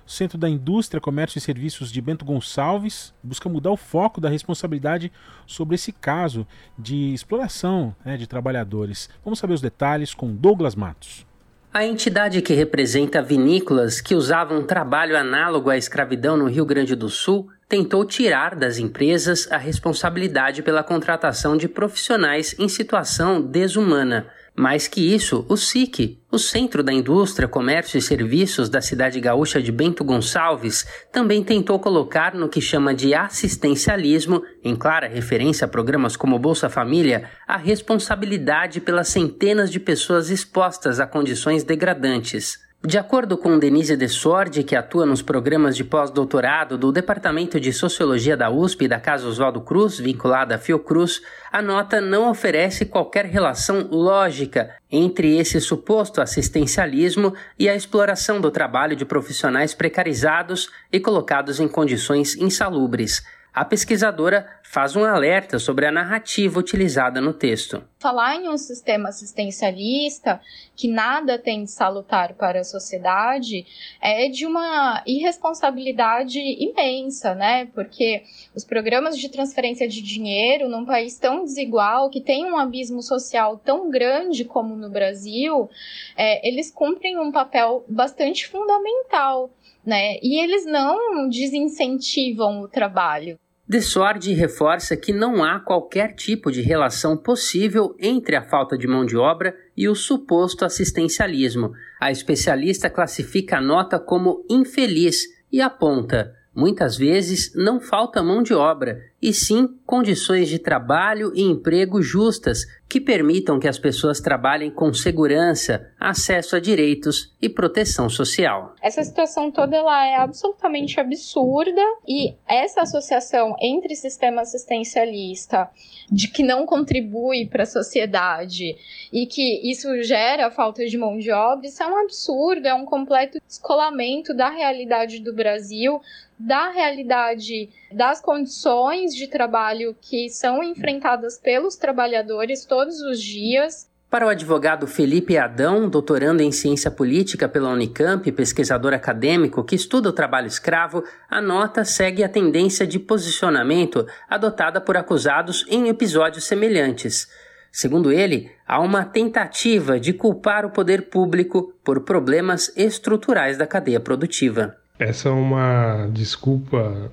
Centro da Indústria, Comércio e Serviços de Bento Gonçalves busca mudar o foco da responsabilidade sobre esse caso de exploração né, de trabalhadores. Vamos saber os detalhes com Douglas Matos. A entidade que representa vinícolas que usavam trabalho análogo à escravidão no Rio Grande do Sul tentou tirar das empresas a responsabilidade pela contratação de profissionais em situação desumana. Mais que isso, o SIC, o Centro da Indústria, Comércio e Serviços da cidade gaúcha de Bento Gonçalves, também tentou colocar no que chama de assistencialismo, em clara referência a programas como Bolsa Família, a responsabilidade pelas centenas de pessoas expostas a condições degradantes. De acordo com Denise de Sordi, que atua nos programas de pós-doutorado do Departamento de Sociologia da USP e da Casa Oswaldo Cruz, vinculada à Fiocruz, a nota não oferece qualquer relação lógica entre esse suposto assistencialismo e a exploração do trabalho de profissionais precarizados e colocados em condições insalubres a pesquisadora faz um alerta sobre a narrativa utilizada no texto. Falar em um sistema assistencialista que nada tem de salutar para a sociedade é de uma irresponsabilidade imensa, né? Porque os programas de transferência de dinheiro num país tão desigual, que tem um abismo social tão grande como no Brasil, é, eles cumprem um papel bastante fundamental. Né? E eles não desincentivam o trabalho. Desorde reforça que não há qualquer tipo de relação possível entre a falta de mão de obra e o suposto assistencialismo. A especialista classifica a nota como infeliz e aponta: muitas vezes não falta mão de obra, e sim condições de trabalho e emprego justas que permitam que as pessoas trabalhem com segurança, acesso a direitos e proteção social. Essa situação toda ela é absolutamente absurda e essa associação entre sistema assistencialista de que não contribui para a sociedade e que isso gera falta de mão de obra, isso é um absurdo, é um completo descolamento da realidade do Brasil, da realidade das condições de trabalho que são enfrentadas pelos trabalhadores todos os dias. Para o advogado Felipe Adão, doutorando em ciência política pela Unicamp, pesquisador acadêmico que estuda o trabalho escravo, a nota segue a tendência de posicionamento adotada por acusados em episódios semelhantes. Segundo ele, há uma tentativa de culpar o poder público por problemas estruturais da cadeia produtiva. Essa é uma desculpa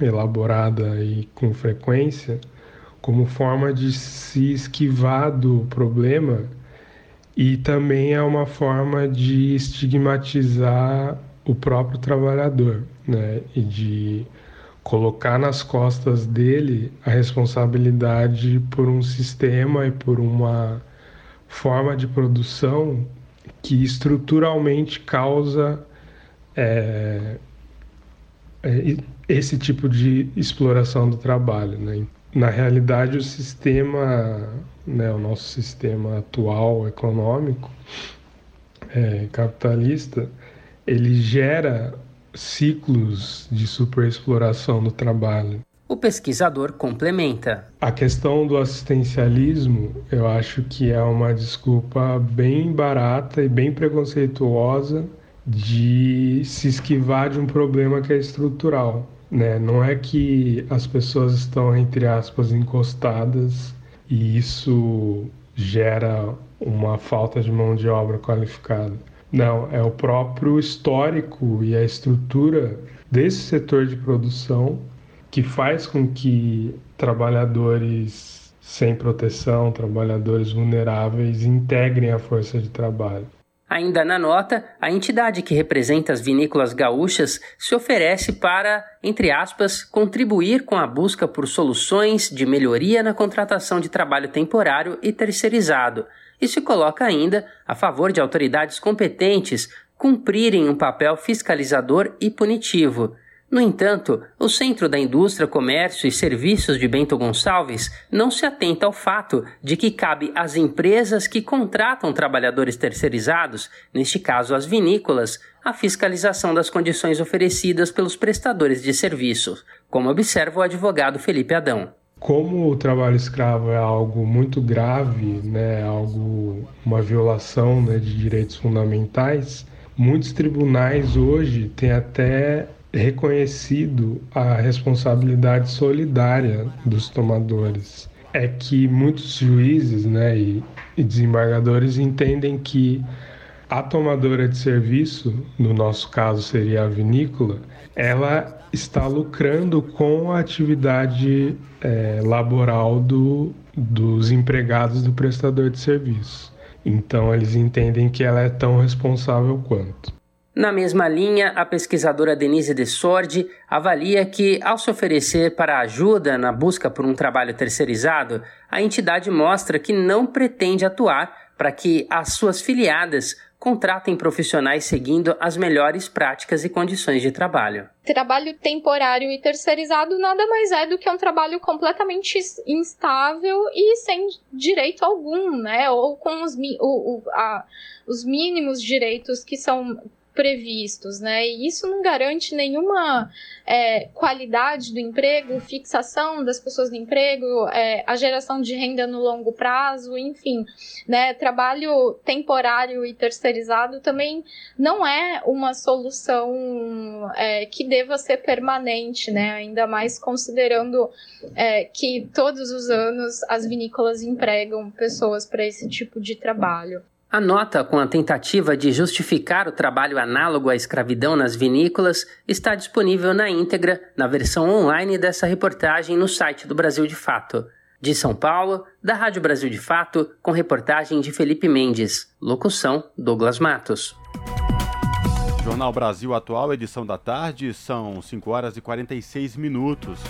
elaborada e com frequência como forma de se esquivar do problema e também é uma forma de estigmatizar o próprio trabalhador, né? E de colocar nas costas dele a responsabilidade por um sistema e por uma forma de produção que estruturalmente causa é, é, esse tipo de exploração do trabalho. Né? Na realidade, o sistema, né, o nosso sistema atual econômico é, capitalista, ele gera ciclos de superexploração do trabalho. O pesquisador complementa. A questão do assistencialismo, eu acho que é uma desculpa bem barata e bem preconceituosa de se esquivar de um problema que é estrutural. Né? Não é que as pessoas estão, entre aspas, encostadas e isso gera uma falta de mão de obra qualificada. Não, é o próprio histórico e a estrutura desse setor de produção que faz com que trabalhadores sem proteção, trabalhadores vulneráveis, integrem a força de trabalho. Ainda na nota, a entidade que representa as vinícolas gaúchas se oferece para, entre aspas, contribuir com a busca por soluções de melhoria na contratação de trabalho temporário e terceirizado, e se coloca ainda a favor de autoridades competentes cumprirem um papel fiscalizador e punitivo no entanto, o Centro da Indústria, Comércio e Serviços de Bento Gonçalves não se atenta ao fato de que cabe às empresas que contratam trabalhadores terceirizados, neste caso as vinícolas, a fiscalização das condições oferecidas pelos prestadores de serviços, como observa o advogado Felipe Adão. Como o trabalho escravo é algo muito grave, né, algo uma violação né, de direitos fundamentais, muitos tribunais hoje têm até reconhecido a responsabilidade solidária dos tomadores. É que muitos juízes né, e, e desembargadores entendem que A tomadora de serviço, no nosso caso seria a vinícola, ela está lucrando com a atividade é, laboral do, dos empregados do prestador de serviço. Então eles entendem que ela é tão responsável quanto. Na mesma linha, a pesquisadora Denise de Sordi avalia que, ao se oferecer para ajuda na busca por um trabalho terceirizado, a entidade mostra que não pretende atuar para que as suas filiadas contratem profissionais seguindo as melhores práticas e condições de trabalho. Trabalho temporário e terceirizado nada mais é do que um trabalho completamente instável e sem direito algum, né? Ou com os, o, o, a, os mínimos direitos que são previstos, né? E isso não garante nenhuma é, qualidade do emprego, fixação das pessoas no emprego, é, a geração de renda no longo prazo, enfim, né? Trabalho temporário e terceirizado também não é uma solução é, que deva ser permanente, né? Ainda mais considerando é, que todos os anos as vinícolas empregam pessoas para esse tipo de trabalho. A nota com a tentativa de justificar o trabalho análogo à escravidão nas vinícolas está disponível na íntegra na versão online dessa reportagem no site do Brasil de Fato. De São Paulo, da Rádio Brasil de Fato, com reportagem de Felipe Mendes. Locução: Douglas Matos. Jornal Brasil Atual, edição da tarde, são 5 horas e 46 minutos.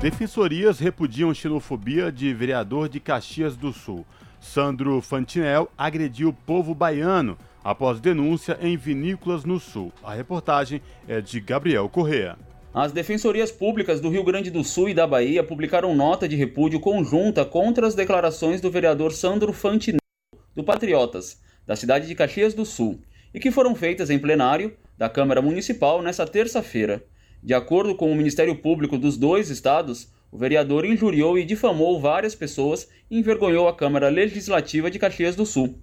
Defensorias repudiam xenofobia de vereador de Caxias do Sul. Sandro Fantinel agrediu o povo baiano após denúncia em vinícolas no Sul. A reportagem é de Gabriel Correa. As defensorias públicas do Rio Grande do Sul e da Bahia publicaram nota de repúdio conjunta contra as declarações do vereador Sandro Fantinel, do Patriotas, da cidade de Caxias do Sul, e que foram feitas em plenário da Câmara Municipal nesta terça-feira. De acordo com o Ministério Público dos dois estados, o vereador injuriou e difamou várias pessoas e envergonhou a Câmara Legislativa de Caxias do Sul.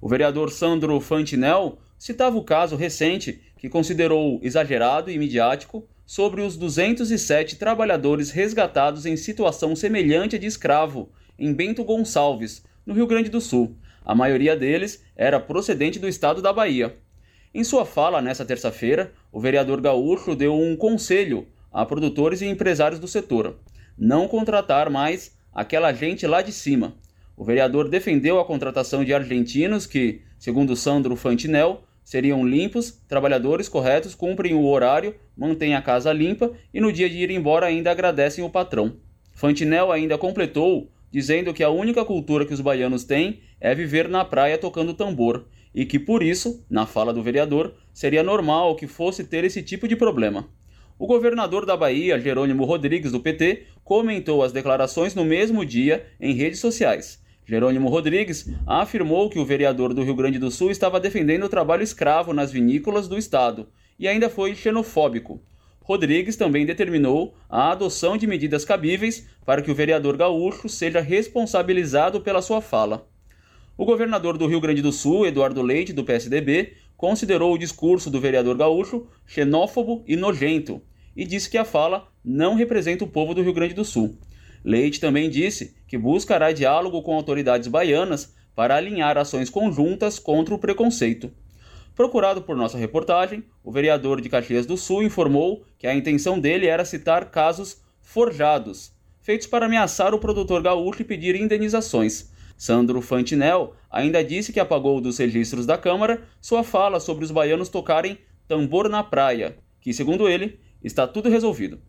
O vereador Sandro Fantinel citava o caso recente que considerou exagerado e midiático sobre os 207 trabalhadores resgatados em situação semelhante de escravo em Bento Gonçalves, no Rio Grande do Sul. A maioria deles era procedente do estado da Bahia. Em sua fala nesta terça-feira, o vereador gaúcho deu um conselho a produtores e empresários do setor não contratar mais aquela gente lá de cima. O vereador defendeu a contratação de argentinos que, segundo Sandro Fantinel, seriam limpos, trabalhadores corretos, cumprem o horário, mantêm a casa limpa e no dia de ir embora ainda agradecem o patrão. Fantinel ainda completou dizendo que a única cultura que os baianos têm é viver na praia tocando tambor e que por isso, na fala do vereador, seria normal que fosse ter esse tipo de problema. O governador da Bahia, Jerônimo Rodrigues, do PT, comentou as declarações no mesmo dia em redes sociais. Jerônimo Rodrigues afirmou que o vereador do Rio Grande do Sul estava defendendo o trabalho escravo nas vinícolas do estado e ainda foi xenofóbico. Rodrigues também determinou a adoção de medidas cabíveis para que o vereador gaúcho seja responsabilizado pela sua fala. O governador do Rio Grande do Sul, Eduardo Leite, do PSDB, considerou o discurso do vereador gaúcho xenófobo e nojento e disse que a fala não representa o povo do Rio Grande do Sul. Leite também disse que buscará diálogo com autoridades baianas para alinhar ações conjuntas contra o preconceito. Procurado por nossa reportagem, o vereador de Caxias do Sul informou que a intenção dele era citar casos forjados, feitos para ameaçar o produtor gaúcho e pedir indenizações, Sandro Fantinel ainda disse que apagou dos registros da Câmara sua fala sobre os baianos tocarem tambor na praia, que, segundo ele, está tudo resolvido.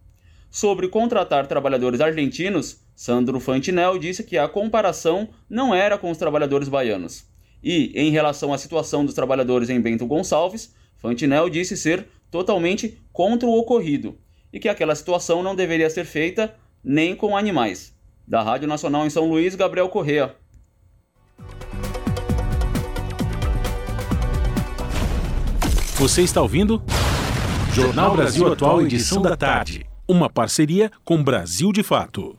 Sobre contratar trabalhadores argentinos, Sandro Fantinel disse que a comparação não era com os trabalhadores baianos. E, em relação à situação dos trabalhadores em Bento Gonçalves, Fantinel disse ser totalmente contra o ocorrido e que aquela situação não deveria ser feita nem com animais. Da Rádio Nacional em São Luís, Gabriel Correa. Você está ouvindo? Jornal Brasil Atual, edição da tarde. Uma parceria com Brasil de Fato.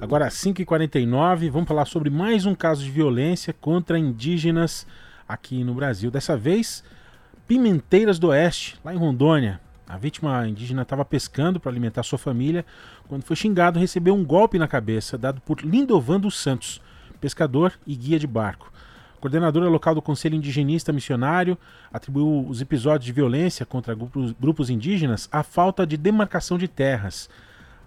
Agora, às 5h49, vamos falar sobre mais um caso de violência contra indígenas aqui no Brasil. Dessa vez, Pimenteiras do Oeste, lá em Rondônia. A vítima indígena estava pescando para alimentar sua família quando foi xingado recebeu um golpe na cabeça dado por Lindovan dos Santos, pescador e guia de barco. Coordenadora local do Conselho Indigenista Missionário atribuiu os episódios de violência contra grupos, grupos indígenas à falta de demarcação de terras.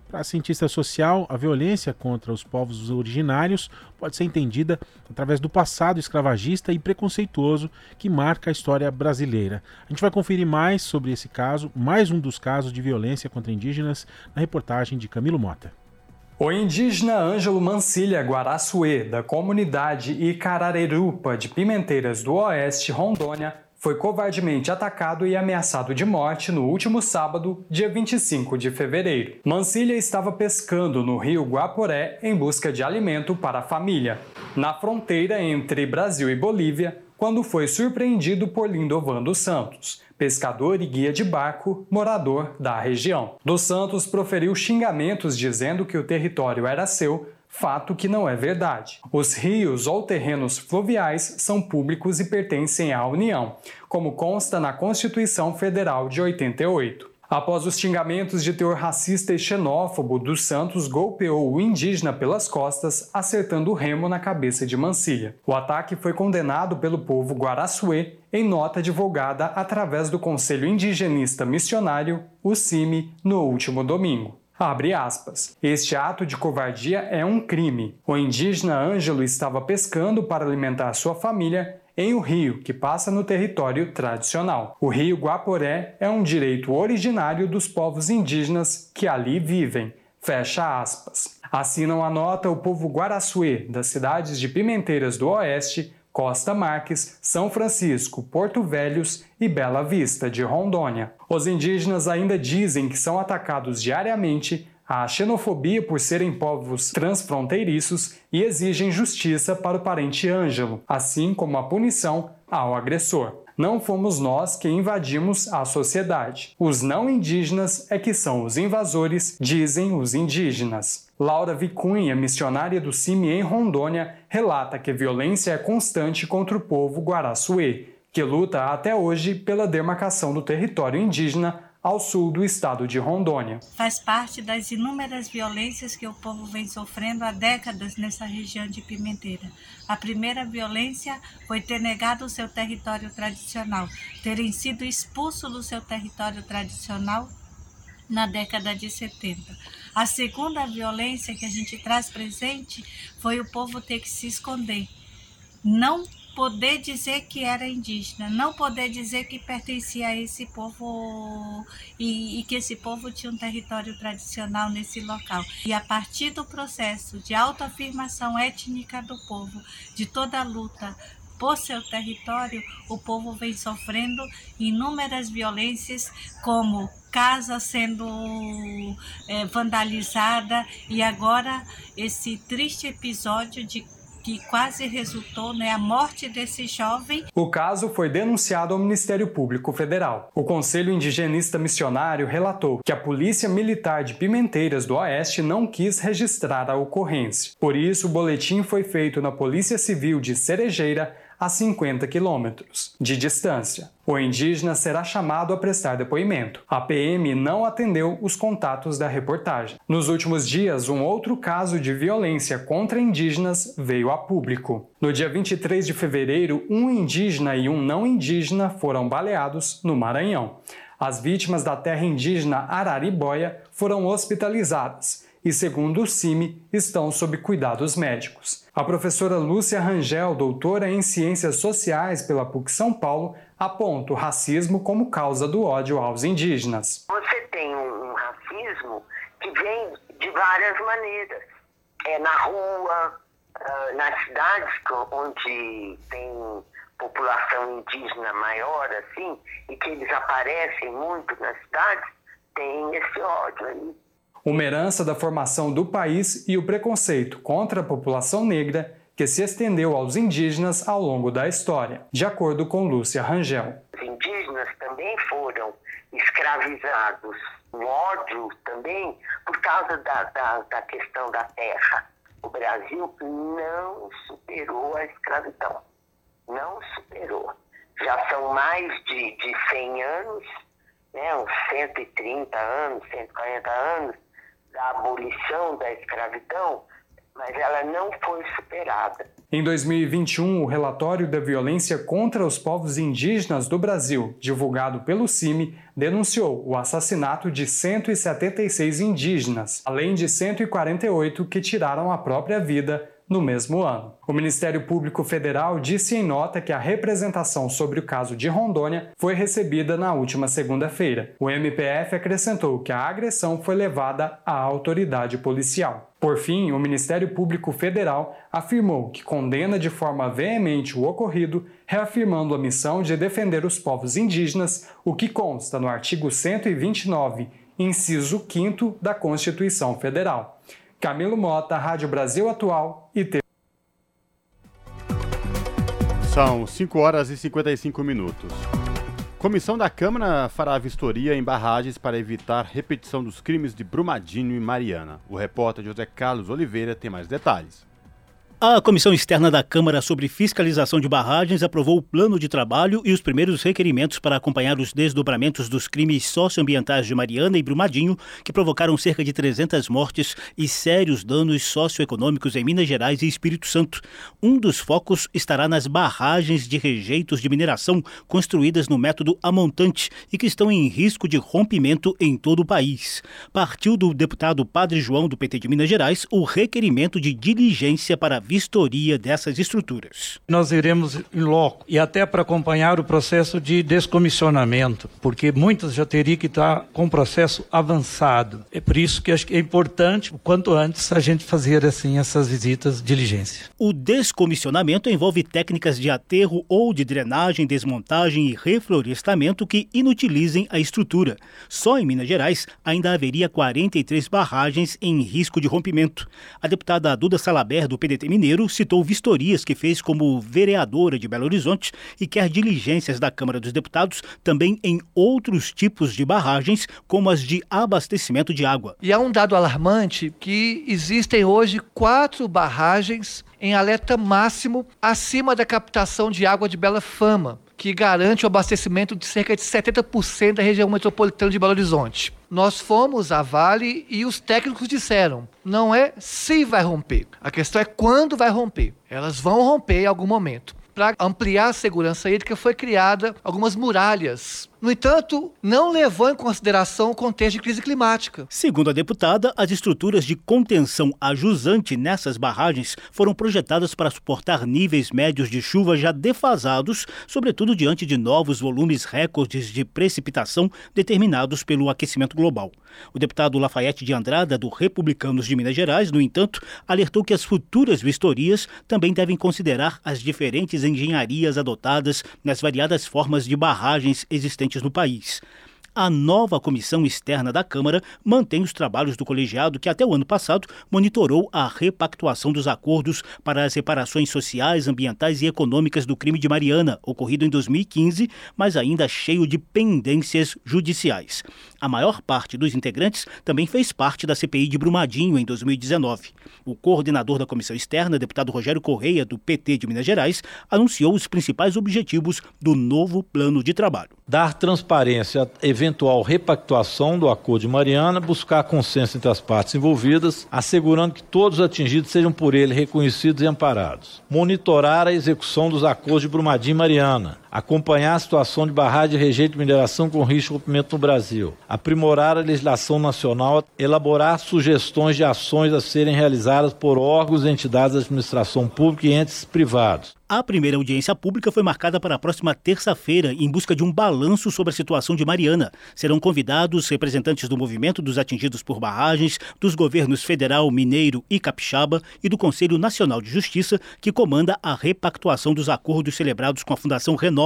Para a cientista social, a violência contra os povos originários pode ser entendida através do passado escravagista e preconceituoso que marca a história brasileira. A gente vai conferir mais sobre esse caso, mais um dos casos de violência contra indígenas, na reportagem de Camilo Mota. O indígena Ângelo Mancilha Guaraçuê, da comunidade Icararerupa de Pimenteiras do Oeste, Rondônia, foi covardemente atacado e ameaçado de morte no último sábado, dia 25 de fevereiro. Mancilha estava pescando no rio Guaporé em busca de alimento para a família, na fronteira entre Brasil e Bolívia, quando foi surpreendido por Lindovan dos Santos, pescador e guia de barco, morador da região. Dos Santos proferiu xingamentos dizendo que o território era seu, fato que não é verdade. Os rios ou terrenos fluviais são públicos e pertencem à União, como consta na Constituição Federal de 88. Após os xingamentos de teor racista e xenófobo, dos Santos golpeou o indígena pelas costas, acertando o remo na cabeça de Mancilha. O ataque foi condenado pelo povo Guaraçuê em nota divulgada através do Conselho Indigenista Missionário, o CIMI, no último domingo. Abre aspas. Este ato de covardia é um crime. O indígena Ângelo estava pescando para alimentar sua família em um rio que passa no território tradicional. O rio Guaporé é um direito originário dos povos indígenas que ali vivem. Fecha aspas. Assinam a nota o povo Guaraçuê, das cidades de Pimenteiras do Oeste, Costa Marques, São Francisco, Porto Velhos e Bela Vista, de Rondônia. Os indígenas ainda dizem que são atacados diariamente, há xenofobia por serem povos transfronteiriços e exigem justiça para o parente Ângelo, assim como a punição ao agressor. Não fomos nós que invadimos a sociedade. Os não indígenas é que são os invasores, dizem os indígenas. Laura Vicunha, missionária do CIMI em Rondônia, relata que a violência é constante contra o povo Guaraçuê, que luta até hoje pela demarcação do território indígena ao sul do estado de Rondônia. Faz parte das inúmeras violências que o povo vem sofrendo há décadas nessa região de Pimenteira. A primeira violência foi ter negado o seu território tradicional, terem sido expulsos do seu território tradicional na década de 70. A segunda violência que a gente traz presente foi o povo ter que se esconder. Não poder dizer que era indígena, não poder dizer que pertencia a esse povo e, e, que esse povo tinha um território tradicional nesse local. E a partir do processo de autoafirmação étnica do povo, de toda a luta por seu território, o povo vem sofrendo inúmeras violências, como casa sendo é, vandalizada e agora esse triste episódio de que quase resultou na né, morte desse jovem. O caso foi denunciado ao Ministério Público Federal. O Conselho Indigenista Missionário relatou que a Polícia Militar de Pimenteiras do Oeste não quis registrar a ocorrência. Por isso, o boletim foi feito na Polícia Civil de Cerejeira a 50 quilômetros de distância. O indígena será chamado a prestar depoimento. A PM não atendeu os contatos da reportagem. Nos últimos dias, um outro caso de violência contra indígenas veio a público. No dia 23 de fevereiro, um indígena e um não indígena foram baleados no Maranhão. As vítimas da terra indígena Araribóia foram hospitalizadas e, segundo o CIMI, estão sob cuidados médicos. A professora Lúcia Rangel, doutora em Ciências Sociais pela PUC São Paulo, aponta o racismo como causa do ódio aos indígenas. Você tem um racismo que vem de várias maneiras. É na rua, ah, nas cidades onde tem população indígena maior, assim, e que eles aparecem muito nas cidades, tem esse ódio aí uma herança da formação do país e o preconceito contra a população negra que se estendeu aos indígenas ao longo da história, de acordo com Lúcia Rangel. Os indígenas também foram escravizados, ódio também por causa da, da, da questão da terra. O Brasil não superou a escravidão, não superou. Já são mais de, de 100 anos, né, uns 130 anos, 140 anos, da abolição da escravidão, mas ela não foi superada. Em 2021, o relatório da violência contra os povos indígenas do Brasil, divulgado pelo CIMI, denunciou o assassinato de 176 indígenas, além de 148 que tiraram a própria vida no mesmo ano. O Ministério Público Federal disse em nota que a representação sobre o caso de Rondônia foi recebida na última segunda-feira. O MPF acrescentou que a agressão foi levada à autoridade policial. Por fim, o Ministério Público Federal afirmou que condena de forma veemente o ocorrido, reafirmando a missão de defender os povos indígenas, o que consta no artigo 129, inciso 5 da Constituição Federal. Camilo Mota, Rádio Brasil Atual e T. São 5 horas e 55 minutos. Comissão da Câmara fará vistoria em barragens para evitar repetição dos crimes de Brumadinho e Mariana. O repórter José Carlos Oliveira tem mais detalhes. A Comissão Externa da Câmara sobre Fiscalização de Barragens aprovou o plano de trabalho e os primeiros requerimentos para acompanhar os desdobramentos dos crimes socioambientais de Mariana e Brumadinho, que provocaram cerca de 300 mortes e sérios danos socioeconômicos em Minas Gerais e Espírito Santo. Um dos focos estará nas barragens de rejeitos de mineração construídas no método amontante e que estão em risco de rompimento em todo o país. Partiu do deputado Padre João do PT de Minas Gerais o requerimento de diligência para vistoria dessas estruturas. Nós iremos em loco e até para acompanhar o processo de descomissionamento, porque muitas já teriam que estar com o processo avançado. É por isso que acho que é importante, o quanto antes, a gente fazer assim essas visitas de diligência. O descomissionamento envolve técnicas de aterro ou de drenagem, desmontagem e reflorestamento que inutilizem a estrutura. Só em Minas Gerais ainda haveria 43 barragens em risco de rompimento. A deputada Duda Salaber, do PDT Mineiro citou vistorias que fez como vereadora de Belo Horizonte e quer diligências da Câmara dos Deputados também em outros tipos de barragens, como as de abastecimento de água. E há um dado alarmante que existem hoje quatro barragens em alerta máximo acima da captação de água de Bela Fama, que garante o abastecimento de cerca de 70% da região metropolitana de Belo Horizonte. Nós fomos à Vale e os técnicos disseram: não é se vai romper, a questão é quando vai romper. Elas vão romper em algum momento. Para ampliar a segurança hídrica, foi criada algumas muralhas no entanto, não levou em consideração o contexto de crise climática. Segundo a deputada, as estruturas de contenção a jusante nessas barragens foram projetadas para suportar níveis médios de chuva já defasados, sobretudo diante de novos volumes recordes de precipitação determinados pelo aquecimento global. O deputado Lafayette de Andrada, do Republicanos de Minas Gerais, no entanto, alertou que as futuras vistorias também devem considerar as diferentes engenharias adotadas nas variadas formas de barragens existentes no país. A nova comissão externa da Câmara mantém os trabalhos do colegiado que até o ano passado monitorou a repactuação dos acordos para as reparações sociais, ambientais e econômicas do crime de Mariana, ocorrido em 2015, mas ainda cheio de pendências judiciais. A maior parte dos integrantes também fez parte da CPI de Brumadinho em 2019. O coordenador da comissão externa, deputado Rogério Correia, do PT de Minas Gerais, anunciou os principais objetivos do novo plano de trabalho. Dar transparência à eventual repactuação do acordo de Mariana, buscar consenso entre as partes envolvidas, assegurando que todos os atingidos sejam por ele reconhecidos e amparados. Monitorar a execução dos acordos de Brumadinho e Mariana, acompanhar a situação de barragem de rejeito de mineração com risco de rompimento no Brasil, aprimorar a legislação nacional, elaborar sugestões de ações a serem realizadas por órgãos e entidades da administração pública e entes privados, a primeira audiência pública foi marcada para a próxima terça-feira, em busca de um balanço sobre a situação de Mariana. Serão convidados representantes do movimento dos atingidos por barragens, dos governos federal, mineiro e capixaba e do Conselho Nacional de Justiça, que comanda a repactuação dos acordos celebrados com a Fundação Renova,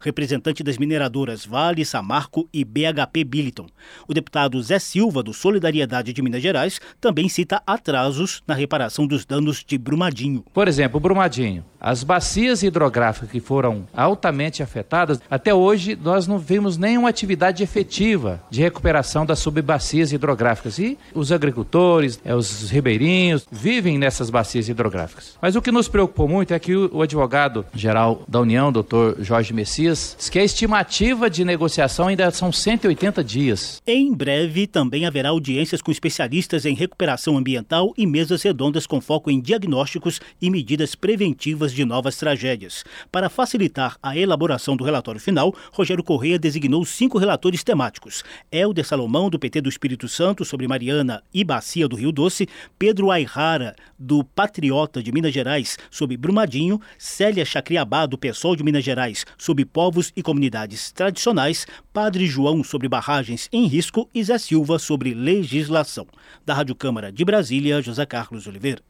representante das mineradoras Vale, Samarco e BHP Billiton. O deputado Zé Silva, do Solidariedade de Minas Gerais, também cita atrasos na reparação dos danos de Brumadinho. Por exemplo, Brumadinho. As bacias hidrográficas que foram altamente afetadas, até hoje nós não vimos nenhuma atividade efetiva de recuperação das subbacias hidrográficas. E os agricultores, eh, os ribeirinhos, vivem nessas bacias hidrográficas. Mas o que nos preocupou muito é que o advogado-geral da União, doutor Jorge Jorge Messias, diz que a estimativa de negociação ainda são 180 dias. Em breve também haverá audiências com especialistas em recuperação ambiental e mesas redondas com foco em diagnósticos e medidas preventivas de novas tragédias. Para facilitar a elaboração do relatório final, Rogério Correia designou cinco relatores temáticos: Helder Salomão, do PT do Espírito Santo, sobre Mariana e Bacia do Rio Doce, Pedro Ayrara, do Patriota de Minas Gerais, sobre Brumadinho, Célia Chacriabá, do PSOL de Minas Gerais, sobre povos e comunidades tradicionais, Padre João, sobre barragens em risco e Zé Silva, sobre legislação. Da Rádio Câmara de Brasília, José Carlos Oliveira.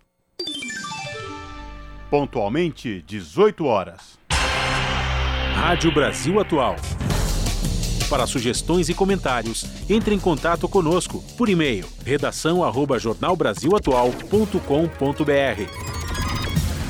Pontualmente, 18 horas. Rádio Brasil Atual. Para sugestões e comentários, entre em contato conosco por e-mail redação@jornalbrasilatual.com.br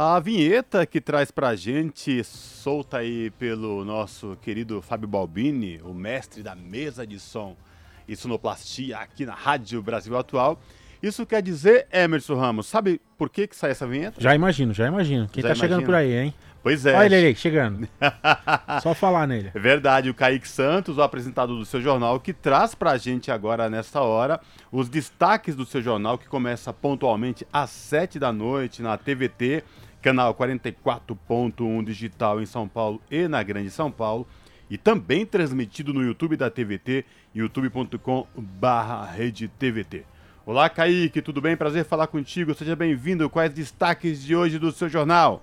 A vinheta que traz pra gente, solta aí pelo nosso querido Fábio Balbini, o mestre da mesa de som e sonoplastia aqui na Rádio Brasil Atual. Isso quer dizer, Emerson Ramos, sabe por que, que sai essa vinheta? Já imagino, já imagino. Quem já tá chegando por aí, hein? Pois é. Olha ele aí, chegando. <laughs> Só falar nele. É verdade, o Kaique Santos, o apresentador do seu jornal, que traz pra gente agora, nesta hora, os destaques do seu jornal, que começa pontualmente às sete da noite na TVT canal 44.1 digital em São Paulo e na Grande São Paulo, e também transmitido no YouTube da TVT, youtube.com/redetvt. Olá, Kaique, tudo bem? Prazer falar contigo. Seja bem-vindo. Quais destaques de hoje do seu jornal?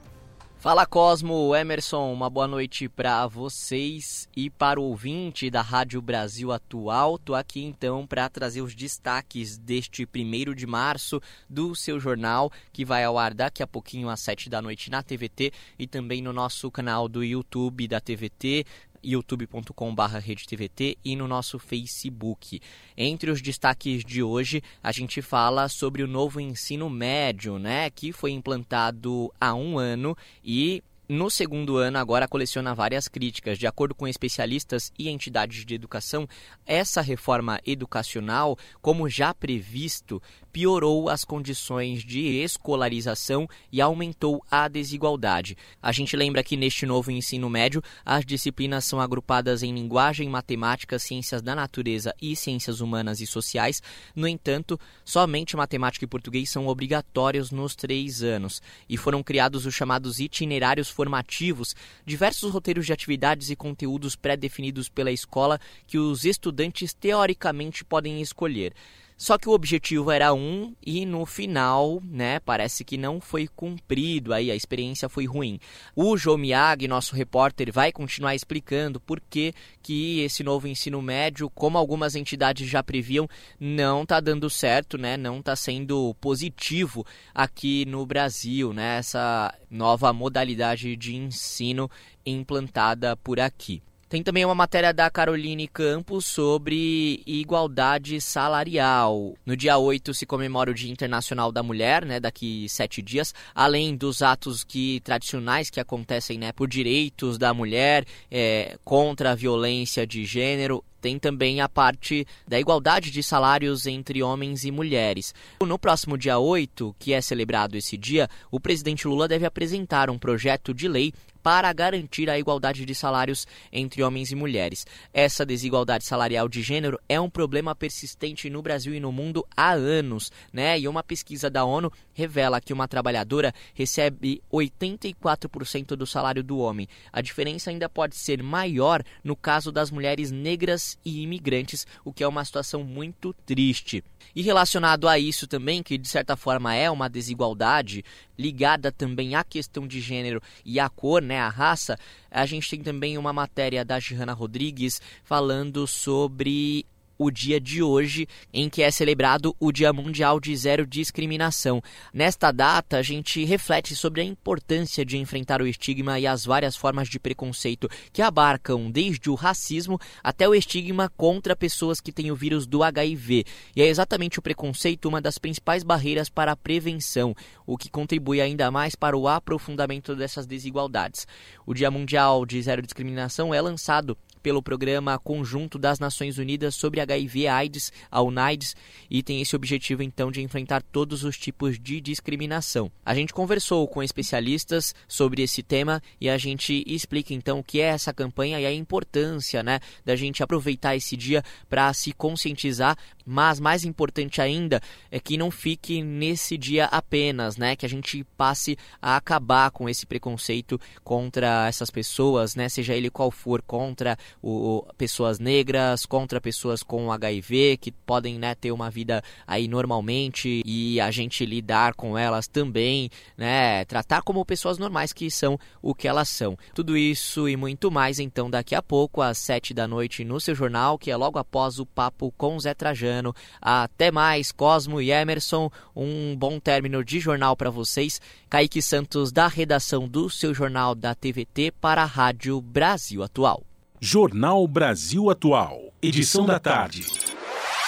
Fala Cosmo, Emerson, uma boa noite para vocês e para o ouvinte da Rádio Brasil Atual. Tô aqui então para trazer os destaques deste primeiro de março do seu jornal, que vai ao ar daqui a pouquinho às sete da noite na TVT e também no nosso canal do YouTube da TVT, youtube.com.br RedeTVT e no nosso Facebook. Entre os destaques de hoje, a gente fala sobre o novo ensino médio, né, que foi implantado há um ano e no segundo ano, agora coleciona várias críticas. De acordo com especialistas e entidades de educação, essa reforma educacional, como já previsto, piorou as condições de escolarização e aumentou a desigualdade. A gente lembra que neste novo ensino médio, as disciplinas são agrupadas em linguagem, matemática, ciências da natureza e ciências humanas e sociais. No entanto, somente matemática e português são obrigatórios nos três anos e foram criados os chamados itinerários formativos, diversos roteiros de atividades e conteúdos pré-definidos pela escola que os estudantes teoricamente podem escolher. Só que o objetivo era um e no final, né, parece que não foi cumprido, aí a experiência foi ruim. O João Miyagi, nosso repórter, vai continuar explicando por que, que esse novo ensino médio, como algumas entidades já previam, não está dando certo, né, não está sendo positivo aqui no Brasil, né, essa nova modalidade de ensino implantada por aqui. Tem também uma matéria da Caroline Campos sobre igualdade salarial. No dia 8 se comemora o Dia Internacional da Mulher, né, daqui sete dias, além dos atos que tradicionais que acontecem né, por direitos da mulher, é, contra a violência de gênero tem também a parte da igualdade de salários entre homens e mulheres. No próximo dia 8, que é celebrado esse dia, o presidente Lula deve apresentar um projeto de lei para garantir a igualdade de salários entre homens e mulheres. Essa desigualdade salarial de gênero é um problema persistente no Brasil e no mundo há anos, né? E uma pesquisa da ONU revela que uma trabalhadora recebe 84% do salário do homem. A diferença ainda pode ser maior no caso das mulheres negras e imigrantes, o que é uma situação muito triste. E relacionado a isso também, que de certa forma é uma desigualdade ligada também à questão de gênero e à cor, né, à raça, a gente tem também uma matéria da Gihanna Rodrigues falando sobre o dia de hoje, em que é celebrado o Dia Mundial de Zero Discriminação. Nesta data, a gente reflete sobre a importância de enfrentar o estigma e as várias formas de preconceito que abarcam desde o racismo até o estigma contra pessoas que têm o vírus do HIV. E é exatamente o preconceito uma das principais barreiras para a prevenção, o que contribui ainda mais para o aprofundamento dessas desigualdades. O Dia Mundial de Zero Discriminação é lançado pelo Programa Conjunto das Nações Unidas sobre HIV/AIDS, a UNAIDS, e tem esse objetivo então de enfrentar todos os tipos de discriminação. A gente conversou com especialistas sobre esse tema e a gente explica então o que é essa campanha e a importância, né, da gente aproveitar esse dia para se conscientizar, mas mais importante ainda é que não fique nesse dia apenas, né, que a gente passe a acabar com esse preconceito contra essas pessoas, né, seja ele qual for, contra o, pessoas negras, contra pessoas com HIV, que podem né, ter uma vida aí normalmente e a gente lidar com elas também, né? Tratar como pessoas normais que são o que elas são. Tudo isso e muito mais, então, daqui a pouco, às sete da noite, no seu jornal, que é logo após o papo com Zé Trajano. Até mais, Cosmo e Emerson. Um bom término de jornal para vocês. Kaique Santos, da redação do seu jornal da TVT para a Rádio Brasil Atual. Jornal Brasil Atual, edição da tarde.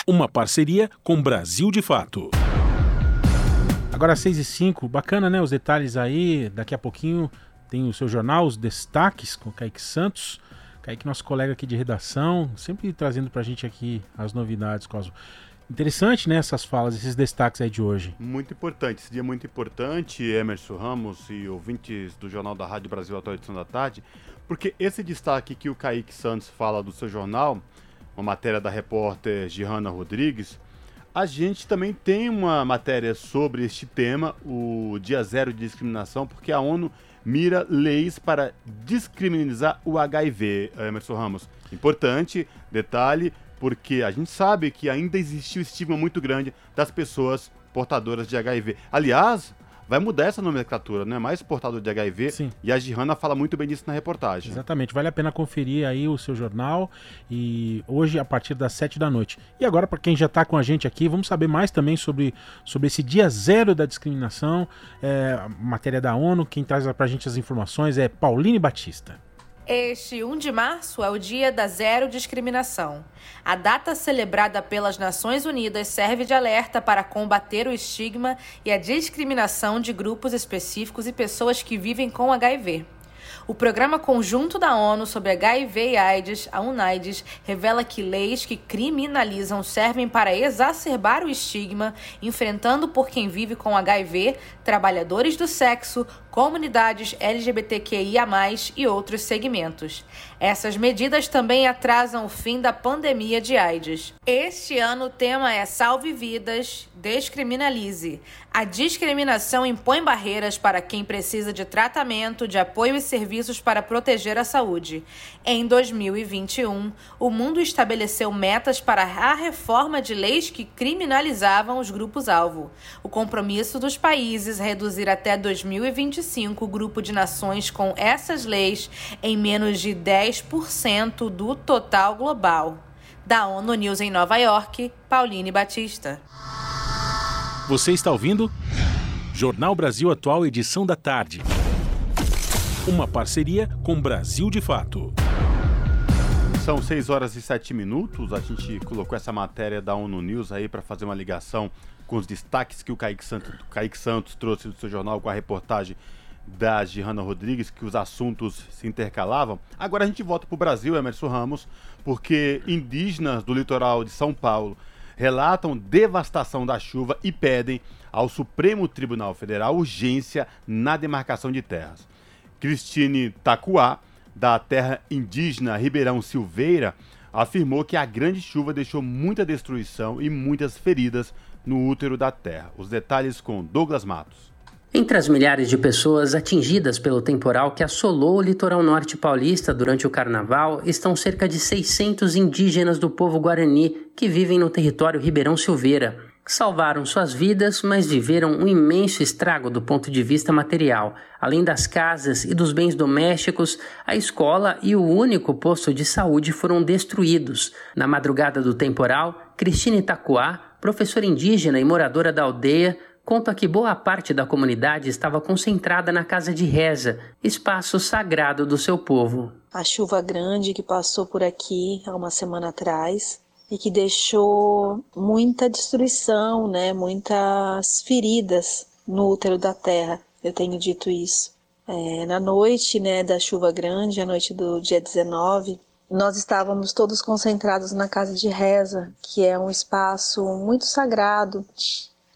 Uma parceria com Brasil de Fato. Agora 6 e 5, bacana né? Os detalhes aí, daqui a pouquinho tem o seu jornal, os destaques com o Kaique Santos. Kaique, nosso colega aqui de redação, sempre trazendo pra gente aqui as novidades, Cosmo. Interessante, né, essas falas, esses destaques aí de hoje. Muito importante, esse dia é muito importante, Emerson Ramos e ouvintes do Jornal da Rádio Brasil Atual Edição da Tarde, porque esse destaque que o Kaique Santos fala do seu jornal, uma matéria da repórter Gihanna Rodrigues, a gente também tem uma matéria sobre este tema, o Dia Zero de Discriminação, porque a ONU mira leis para descriminalizar o HIV, Emerson Ramos. Importante, detalhe, porque a gente sabe que ainda existe um estigma muito grande das pessoas portadoras de HIV. Aliás, vai mudar essa nomenclatura, não é mais portador de HIV. Sim. E a Gihanna fala muito bem disso na reportagem. Exatamente, vale a pena conferir aí o seu jornal e hoje a partir das 7 da noite. E agora, para quem já está com a gente aqui, vamos saber mais também sobre, sobre esse dia zero da discriminação, é, matéria da ONU. Quem traz para a gente as informações é Pauline Batista. Este 1 de março é o Dia da Zero Discriminação. A data celebrada pelas Nações Unidas serve de alerta para combater o estigma e a discriminação de grupos específicos e pessoas que vivem com HIV. O Programa Conjunto da ONU sobre HIV e AIDS, a UNAIDS, revela que leis que criminalizam servem para exacerbar o estigma, enfrentando por quem vive com HIV, trabalhadores do sexo, comunidades LGBTQIA, e outros segmentos. Essas medidas também atrasam o fim da pandemia de AIDS. Este ano o tema é Salve Vidas, Descriminalize. A discriminação impõe barreiras para quem precisa de tratamento, de apoio e serviços para proteger a saúde. Em 2021, o mundo estabeleceu metas para a reforma de leis que criminalizavam os grupos-alvo. O compromisso dos países reduzir até 2025 o grupo de nações com essas leis em menos de 10% do total global. Da ONU News em Nova York, Pauline Batista. Você está ouvindo? Jornal Brasil Atual, edição da tarde. Uma parceria com Brasil de Fato. São 6 horas e 7 minutos. A gente colocou essa matéria da ONU News aí para fazer uma ligação com os destaques que o Kaique Santos, Kaique Santos trouxe do seu jornal com a reportagem da Gihanna Rodrigues, que os assuntos se intercalavam. Agora a gente volta para o Brasil, Emerson Ramos, porque indígenas do litoral de São Paulo relatam devastação da chuva e pedem ao Supremo Tribunal Federal urgência na demarcação de terras. Cristine Tacuá, da terra indígena Ribeirão Silveira, afirmou que a grande chuva deixou muita destruição e muitas feridas no útero da terra. Os detalhes com Douglas Matos. Entre as milhares de pessoas atingidas pelo temporal que assolou o litoral norte paulista durante o carnaval estão cerca de 600 indígenas do povo guarani que vivem no território Ribeirão Silveira. salvaram suas vidas, mas viveram um imenso estrago do ponto de vista material. Além das casas e dos bens domésticos, a escola e o único posto de saúde foram destruídos. Na madrugada do temporal, Cristina Itacoá, professora indígena e moradora da aldeia, conta que boa parte da comunidade estava concentrada na casa de reza, espaço sagrado do seu povo. A chuva grande que passou por aqui há uma semana atrás e que deixou muita destruição, né, muitas feridas no útero da terra. Eu tenho dito isso. É, na noite né, da chuva grande, a noite do dia 19, nós estávamos todos concentrados na casa de reza, que é um espaço muito sagrado,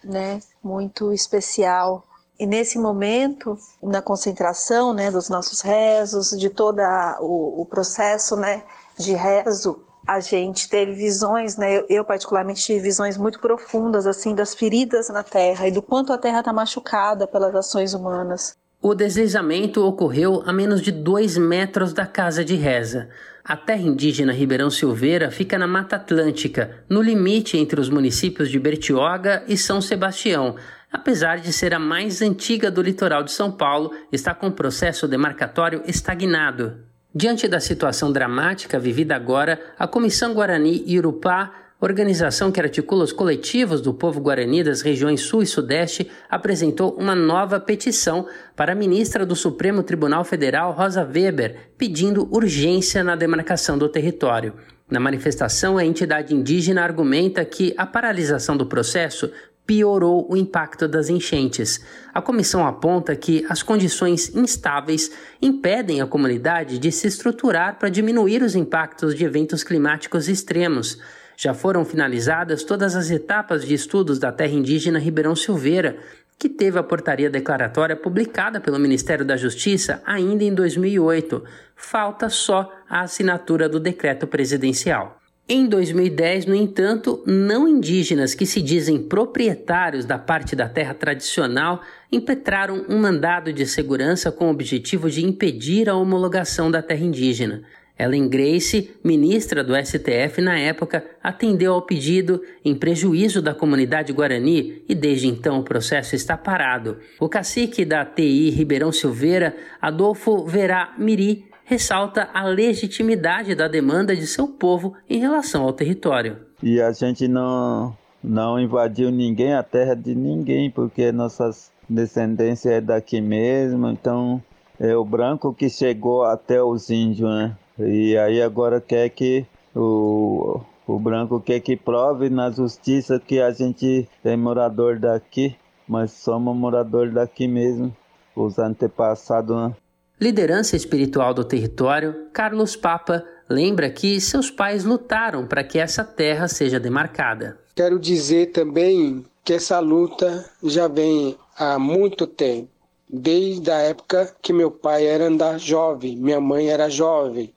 né, muito especial. E nesse momento, na concentração, né, dos nossos rezos, de todo o, o processo, né, de rezo, a gente teve visões, né? Eu, eu, particularmente tive visões muito profundas assim das feridas na Terra e do quanto a Terra está machucada pelas ações humanas. O deslizamento ocorreu a menos de dois metros da casa de reza. A terra indígena Ribeirão Silveira fica na Mata Atlântica, no limite entre os municípios de Bertioga e São Sebastião. Apesar de ser a mais antiga do litoral de São Paulo, está com o processo demarcatório estagnado. Diante da situação dramática vivida agora, a Comissão Guarani Irupá, organização que articula os coletivos do povo guarani das regiões Sul e Sudeste, apresentou uma nova petição para a ministra do Supremo Tribunal Federal, Rosa Weber, pedindo urgência na demarcação do território. Na manifestação, a entidade indígena argumenta que a paralisação do processo piorou o impacto das enchentes. A comissão aponta que as condições instáveis impedem a comunidade de se estruturar para diminuir os impactos de eventos climáticos extremos. Já foram finalizadas todas as etapas de estudos da terra indígena Ribeirão Silveira, que teve a portaria declaratória publicada pelo Ministério da Justiça ainda em 2008. Falta só a assinatura do decreto presidencial. Em 2010, no entanto, não indígenas que se dizem proprietários da parte da terra tradicional impetraram um mandado de segurança com o objetivo de impedir a homologação da terra indígena. Ellen Grace, ministra do STF na época, atendeu ao pedido em prejuízo da comunidade guarani e desde então o processo está parado. O cacique da TI Ribeirão Silveira, Adolfo Verá Miri, ressalta a legitimidade da demanda de seu povo em relação ao território. E a gente não, não invadiu ninguém, a terra de ninguém, porque nossas descendências é daqui mesmo, então é o branco que chegou até os índios, né? E aí agora quer que o, o branco quer que prove na justiça que a gente é morador daqui, mas somos morador daqui mesmo. Os antepassados né? liderança espiritual do território, Carlos Papa lembra que seus pais lutaram para que essa terra seja demarcada. Quero dizer também que essa luta já vem há muito tempo, desde a época que meu pai era andar jovem, minha mãe era jovem,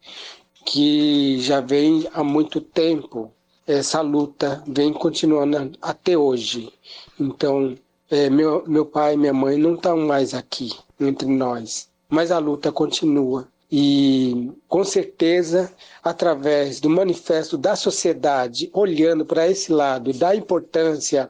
que já vem há muito tempo. Essa luta vem continuando até hoje. Então, é, meu, meu pai e minha mãe não estão mais aqui entre nós mas a luta continua. E, com certeza, através do manifesto da sociedade, olhando para esse lado da importância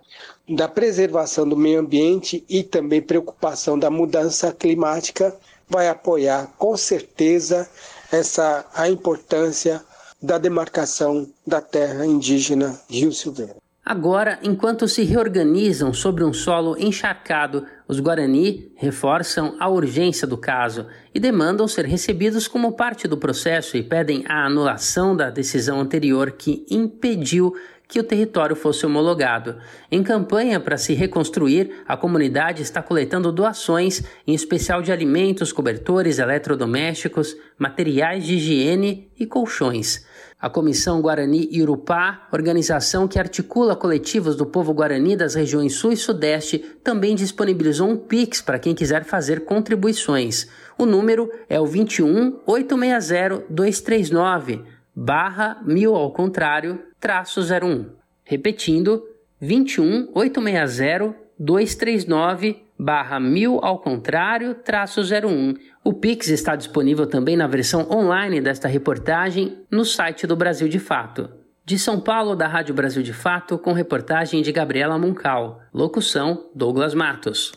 da preservação do meio ambiente e também preocupação da mudança climática, vai apoiar com certeza essa a importância da demarcação da terra indígena Rio Silveira. Agora, enquanto se reorganizam sobre um solo encharcado, os Guarani reforçam a urgência do caso e demandam ser recebidos como parte do processo e pedem a anulação da decisão anterior que impediu que o território fosse homologado. Em campanha para se reconstruir, a comunidade está coletando doações, em especial de alimentos, cobertores, eletrodomésticos, materiais de higiene e colchões. A Comissão Guarani Irupá, organização que articula coletivos do povo guarani das regiões Sul e Sudeste, também disponibilizou um Pix para quem quiser fazer contribuições. O número é o 21 860 239 barra mil ao contrário traço 01. Repetindo, 21 860 239 barra mil ao contrário traço 01 o Pix está disponível também na versão online desta reportagem no site do Brasil de Fato. De São Paulo, da Rádio Brasil de Fato, com reportagem de Gabriela Muncal. Locução: Douglas Matos.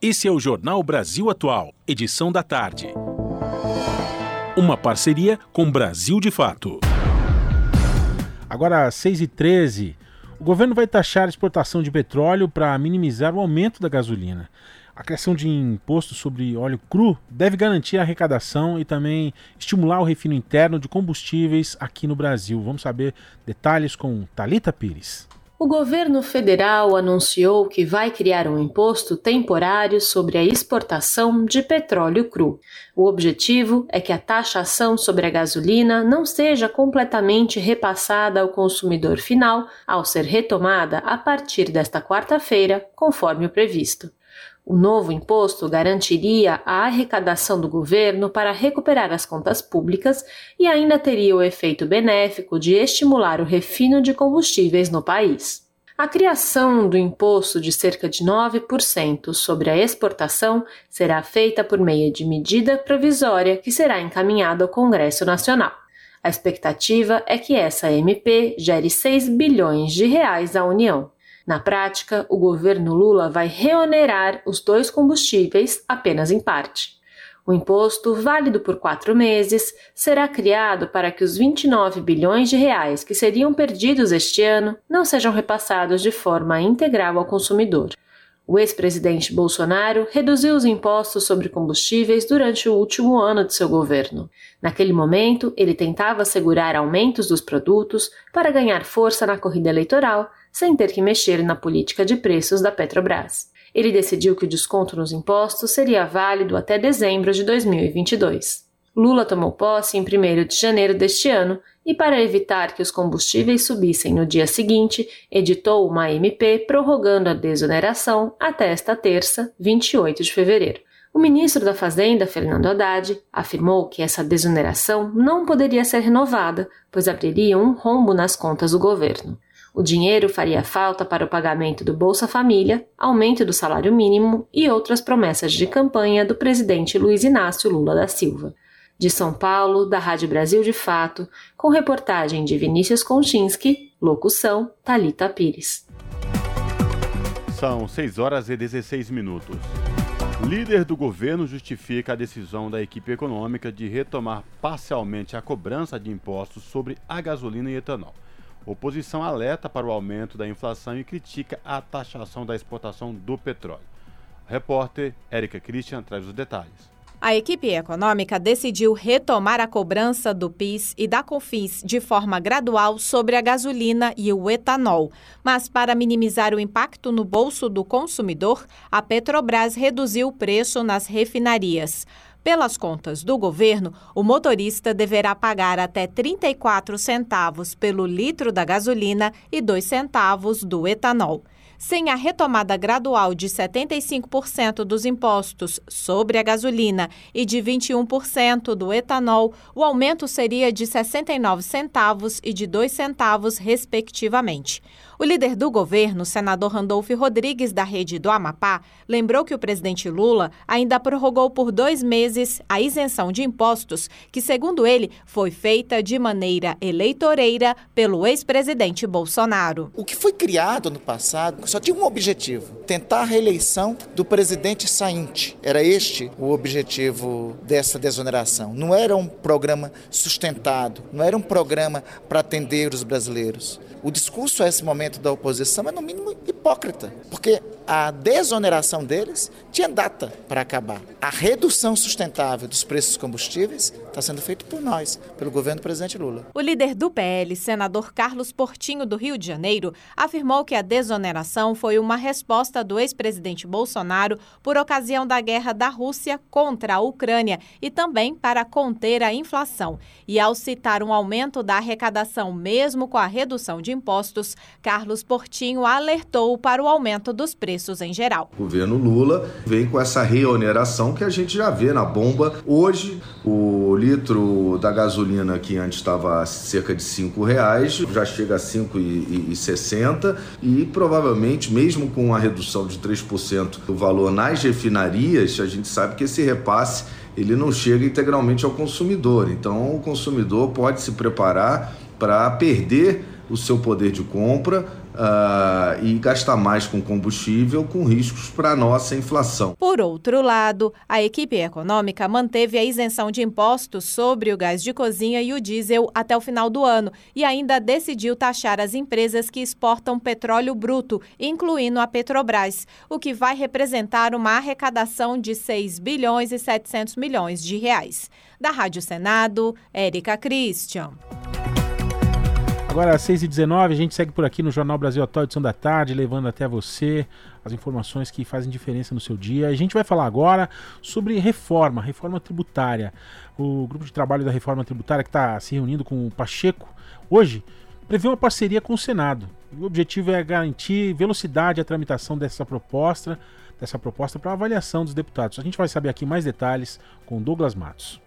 Esse é o Jornal Brasil Atual, edição da tarde. Uma parceria com Brasil de Fato. Agora, às 6h13, o governo vai taxar a exportação de petróleo para minimizar o aumento da gasolina. A criação de imposto sobre óleo cru deve garantir a arrecadação e também estimular o refino interno de combustíveis aqui no Brasil. Vamos saber detalhes com Talita Pires. O governo federal anunciou que vai criar um imposto temporário sobre a exportação de petróleo cru. O objetivo é que a taxação sobre a gasolina não seja completamente repassada ao consumidor final ao ser retomada a partir desta quarta-feira, conforme o previsto. O novo imposto garantiria a arrecadação do governo para recuperar as contas públicas e ainda teria o efeito benéfico de estimular o refino de combustíveis no país. A criação do imposto de cerca de 9% sobre a exportação será feita por meio de medida provisória que será encaminhada ao Congresso Nacional. A expectativa é que essa MP gere 6 bilhões de reais à União. Na prática, o governo Lula vai reonerar os dois combustíveis apenas em parte. O imposto, válido por quatro meses, será criado para que os 29 bilhões de reais que seriam perdidos este ano não sejam repassados de forma integral ao consumidor. O ex-presidente Bolsonaro reduziu os impostos sobre combustíveis durante o último ano de seu governo. Naquele momento, ele tentava assegurar aumentos dos produtos para ganhar força na corrida eleitoral sem ter que mexer na política de preços da Petrobras. Ele decidiu que o desconto nos impostos seria válido até dezembro de 2022. Lula tomou posse em 1 de janeiro deste ano e, para evitar que os combustíveis subissem no dia seguinte, editou uma MP prorrogando a desoneração até esta terça, 28 de fevereiro. O ministro da Fazenda, Fernando Haddad, afirmou que essa desoneração não poderia ser renovada, pois abriria um rombo nas contas do governo. O dinheiro faria falta para o pagamento do Bolsa Família, aumento do salário mínimo e outras promessas de campanha do presidente Luiz Inácio Lula da Silva. De São Paulo, da Rádio Brasil de Fato, com reportagem de Vinícius Konchinski, locução Talita Pires. São 6 horas e 16 minutos. Líder do governo justifica a decisão da equipe econômica de retomar parcialmente a cobrança de impostos sobre a gasolina e etanol. Oposição alerta para o aumento da inflação e critica a taxação da exportação do petróleo. Repórter Érica Christian traz os detalhes. A equipe econômica decidiu retomar a cobrança do PIS e da COFINS de forma gradual sobre a gasolina e o etanol. Mas, para minimizar o impacto no bolso do consumidor, a Petrobras reduziu o preço nas refinarias. Pelas contas do governo, o motorista deverá pagar até 34 centavos pelo litro da gasolina e 2 centavos do etanol. Sem a retomada gradual de 75% dos impostos sobre a gasolina e de 21% do etanol, o aumento seria de 69 centavos e de 2 centavos, respectivamente. O líder do governo, senador Randolfo Rodrigues, da rede do Amapá, lembrou que o presidente Lula ainda prorrogou por dois meses a isenção de impostos, que, segundo ele, foi feita de maneira eleitoreira pelo ex-presidente Bolsonaro. O que foi criado no passado só tinha um objetivo: tentar a reeleição do presidente sainte. Era este o objetivo dessa desoneração. Não era um programa sustentado, não era um programa para atender os brasileiros. O discurso a esse momento da oposição é, no mínimo, hipócrita, porque a desoneração deles tinha data para acabar. A redução sustentável dos preços dos combustíveis está sendo feita por nós, pelo governo do presidente Lula. O líder do PL, senador Carlos Portinho, do Rio de Janeiro, afirmou que a desoneração foi uma resposta do ex-presidente Bolsonaro por ocasião da guerra da Rússia contra a Ucrânia e também para conter a inflação. E ao citar um aumento da arrecadação mesmo com a redução de impostos, Carlos Portinho alertou para o aumento dos preços preços em geral. O governo Lula vem com essa reoneração que a gente já vê na bomba. Hoje, o litro da gasolina que antes estava cerca de cinco reais já chega a 5,60 e provavelmente, mesmo com a redução de 3% do valor nas refinarias, a gente sabe que esse repasse ele não chega integralmente ao consumidor. Então, o consumidor pode se preparar para perder o seu poder de compra uh, e gastar mais com combustível, com riscos para a nossa inflação. Por outro lado, a equipe econômica manteve a isenção de impostos sobre o gás de cozinha e o diesel até o final do ano e ainda decidiu taxar as empresas que exportam petróleo bruto, incluindo a Petrobras, o que vai representar uma arrecadação de 6 bilhões e 700 milhões de reais. Da Rádio Senado, Érica Christian. Agora, às 6h19, a gente segue por aqui no Jornal Brasil Atual, edição da tarde, levando até você as informações que fazem diferença no seu dia. A gente vai falar agora sobre reforma, reforma tributária. O grupo de trabalho da reforma tributária que está se reunindo com o Pacheco hoje prevê uma parceria com o Senado. O objetivo é garantir velocidade à tramitação dessa proposta, dessa proposta para avaliação dos deputados. A gente vai saber aqui mais detalhes com Douglas Matos.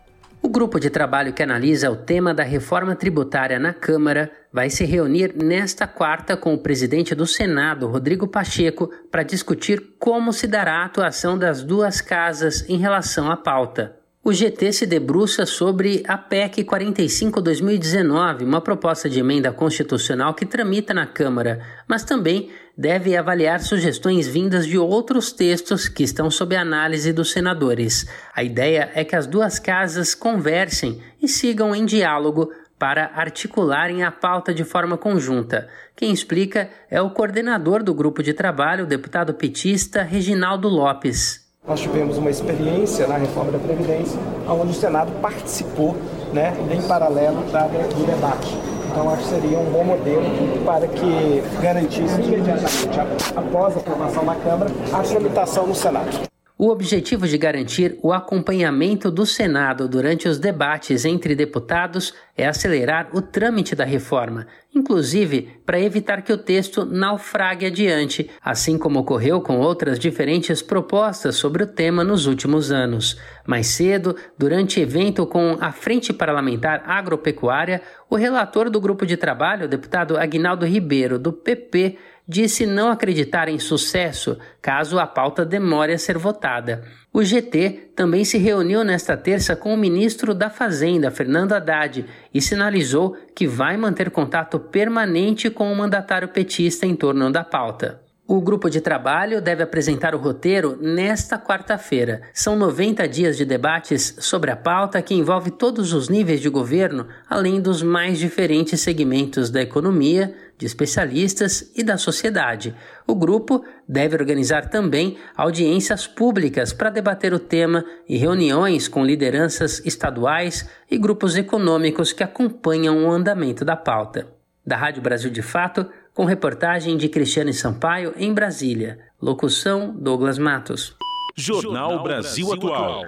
O grupo de trabalho que analisa o tema da reforma tributária na Câmara vai se reunir nesta quarta com o presidente do Senado, Rodrigo Pacheco, para discutir como se dará a atuação das duas casas em relação à pauta. O GT se debruça sobre a PEC 45-2019, uma proposta de emenda constitucional que tramita na Câmara, mas também deve avaliar sugestões vindas de outros textos que estão sob análise dos senadores. A ideia é que as duas casas conversem e sigam em diálogo para articularem a pauta de forma conjunta. Quem explica é o coordenador do grupo de trabalho, o deputado petista Reginaldo Lopes. Nós tivemos uma experiência na reforma da Previdência, onde o Senado participou né, em paralelo da, do debate. Então, acho que seria um bom modelo para que garantisse imediatamente, após a aprovação na Câmara, a tramitação no Senado. O objetivo de garantir o acompanhamento do Senado durante os debates entre deputados é acelerar o trâmite da reforma, inclusive para evitar que o texto naufrague adiante, assim como ocorreu com outras diferentes propostas sobre o tema nos últimos anos. Mais cedo, durante evento com a Frente Parlamentar Agropecuária, o relator do grupo de trabalho, o deputado Aguinaldo Ribeiro, do PP, disse não acreditar em sucesso caso a pauta demore a ser votada. O GT também se reuniu nesta terça com o ministro da Fazenda, Fernando Haddad, e sinalizou que vai manter contato permanente com o mandatário petista em torno da pauta. O grupo de trabalho deve apresentar o roteiro nesta quarta-feira. São 90 dias de debates sobre a pauta que envolve todos os níveis de governo, além dos mais diferentes segmentos da economia, de especialistas e da sociedade. O grupo deve organizar também audiências públicas para debater o tema e reuniões com lideranças estaduais e grupos econômicos que acompanham o andamento da pauta. Da Rádio Brasil de Fato, com reportagem de Cristiane Sampaio em Brasília. Locução Douglas Matos. Jornal Brasil Atual.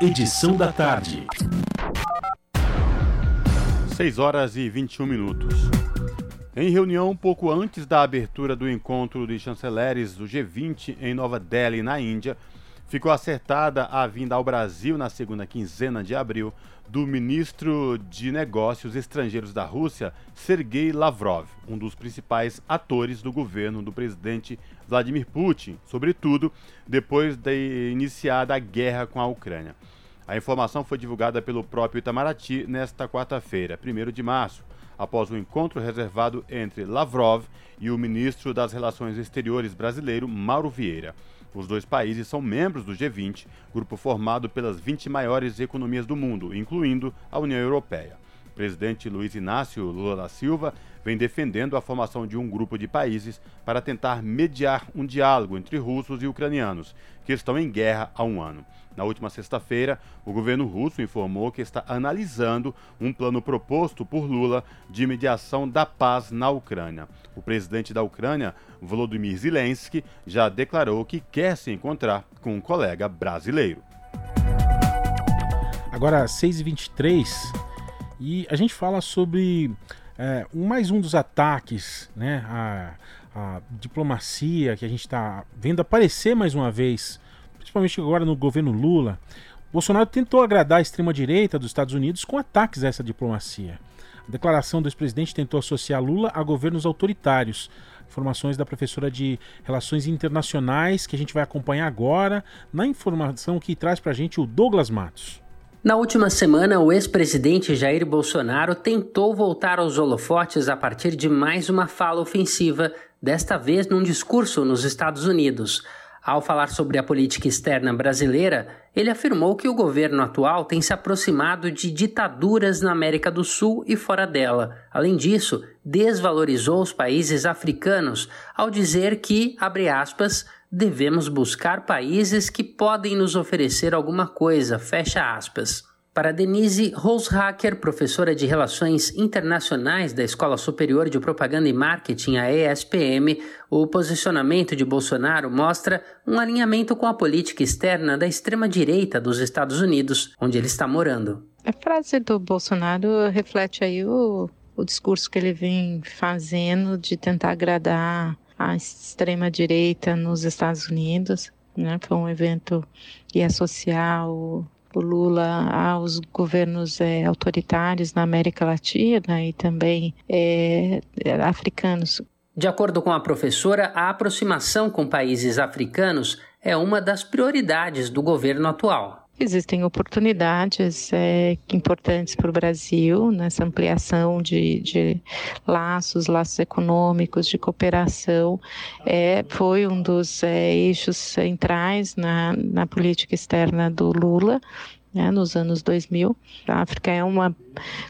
Edição da tarde. 6 horas e 21 minutos. Em reunião pouco antes da abertura do encontro de chanceleres do G20 em Nova Delhi, na Índia, ficou acertada a vinda ao Brasil na segunda quinzena de abril do ministro de Negócios Estrangeiros da Rússia, Sergei Lavrov, um dos principais atores do governo do presidente Vladimir Putin, sobretudo depois de iniciada a guerra com a Ucrânia. A informação foi divulgada pelo próprio Itamaraty nesta quarta-feira, 1 de março, após o um encontro reservado entre Lavrov e o ministro das Relações Exteriores brasileiro, Mauro Vieira. Os dois países são membros do G20, grupo formado pelas 20 maiores economias do mundo, incluindo a União Europeia. O presidente Luiz Inácio Lula da Silva vem defendendo a formação de um grupo de países para tentar mediar um diálogo entre russos e ucranianos, que estão em guerra há um ano. Na última sexta-feira, o governo russo informou que está analisando um plano proposto por Lula de mediação da paz na Ucrânia. O presidente da Ucrânia, Volodymyr Zelensky, já declarou que quer se encontrar com um colega brasileiro. Agora, 6h23, e a gente fala sobre é, mais um dos ataques, né? A, a diplomacia que a gente está vendo aparecer mais uma vez principalmente agora no governo Lula, Bolsonaro tentou agradar a extrema-direita dos Estados Unidos com ataques a essa diplomacia. A declaração do ex-presidente tentou associar Lula a governos autoritários. Informações da professora de Relações Internacionais que a gente vai acompanhar agora na informação que traz para a gente o Douglas Matos. Na última semana, o ex-presidente Jair Bolsonaro tentou voltar aos holofotes a partir de mais uma fala ofensiva, desta vez num discurso nos Estados Unidos. Ao falar sobre a política externa brasileira, ele afirmou que o governo atual tem se aproximado de ditaduras na América do Sul e fora dela. Além disso, desvalorizou os países africanos ao dizer que, abre aspas, devemos buscar países que podem nos oferecer alguma coisa, fecha aspas. Para Denise Roshacker, professora de Relações Internacionais da Escola Superior de Propaganda e Marketing, a ESPM, o posicionamento de Bolsonaro mostra um alinhamento com a política externa da extrema-direita dos Estados Unidos, onde ele está morando. A frase do Bolsonaro reflete aí o, o discurso que ele vem fazendo de tentar agradar a extrema-direita nos Estados Unidos. Né? Foi um evento que é social o Lula aos governos é, autoritários na América Latina e também é, africanos. De acordo com a professora, a aproximação com países africanos é uma das prioridades do governo atual. Existem oportunidades é, importantes para o Brasil nessa ampliação de, de, laços, laços econômicos, de cooperação. É, foi um dos é, eixos centrais na, na política externa do Lula né, nos anos 2000. A África é uma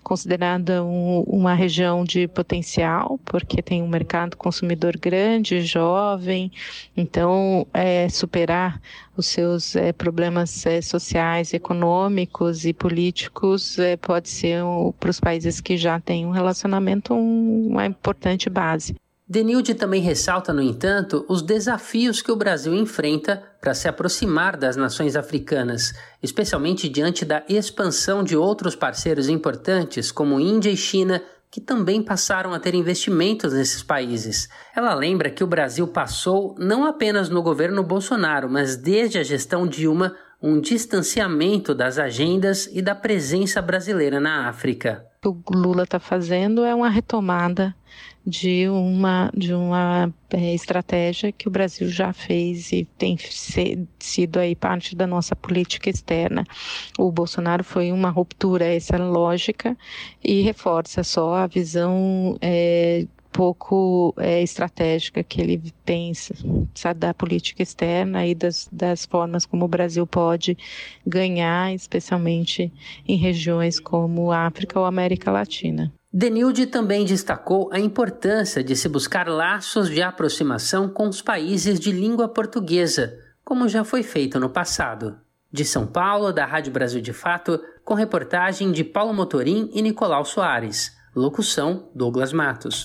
considerada um, uma região de potencial, porque tem um mercado consumidor grande, jovem, então é, superar os seus é, problemas é, sociais, econômicos e políticos é, pode ser um, para os países que já têm um relacionamento um, uma importante base. Denilde também ressalta, no entanto, os desafios que o Brasil enfrenta para se aproximar das nações africanas, especialmente diante da expansão de outros parceiros importantes como Índia e China, que também passaram a ter investimentos nesses países. Ela lembra que o Brasil passou, não apenas no governo Bolsonaro, mas desde a gestão Dilma, um distanciamento das agendas e da presença brasileira na África. O que o Lula está fazendo é uma retomada de uma, de uma é, estratégia que o Brasil já fez e tem se, sido aí parte da nossa política externa. O Bolsonaro foi uma ruptura essa lógica e reforça só a visão é, pouco é, estratégica que ele pensa sabe, da política externa e das, das formas como o Brasil pode ganhar, especialmente em regiões como África ou América Latina. Denilde também destacou a importância de se buscar laços de aproximação com os países de língua portuguesa, como já foi feito no passado. De São Paulo, da Rádio Brasil de Fato, com reportagem de Paulo Motorim e Nicolau Soares. Locução: Douglas Matos.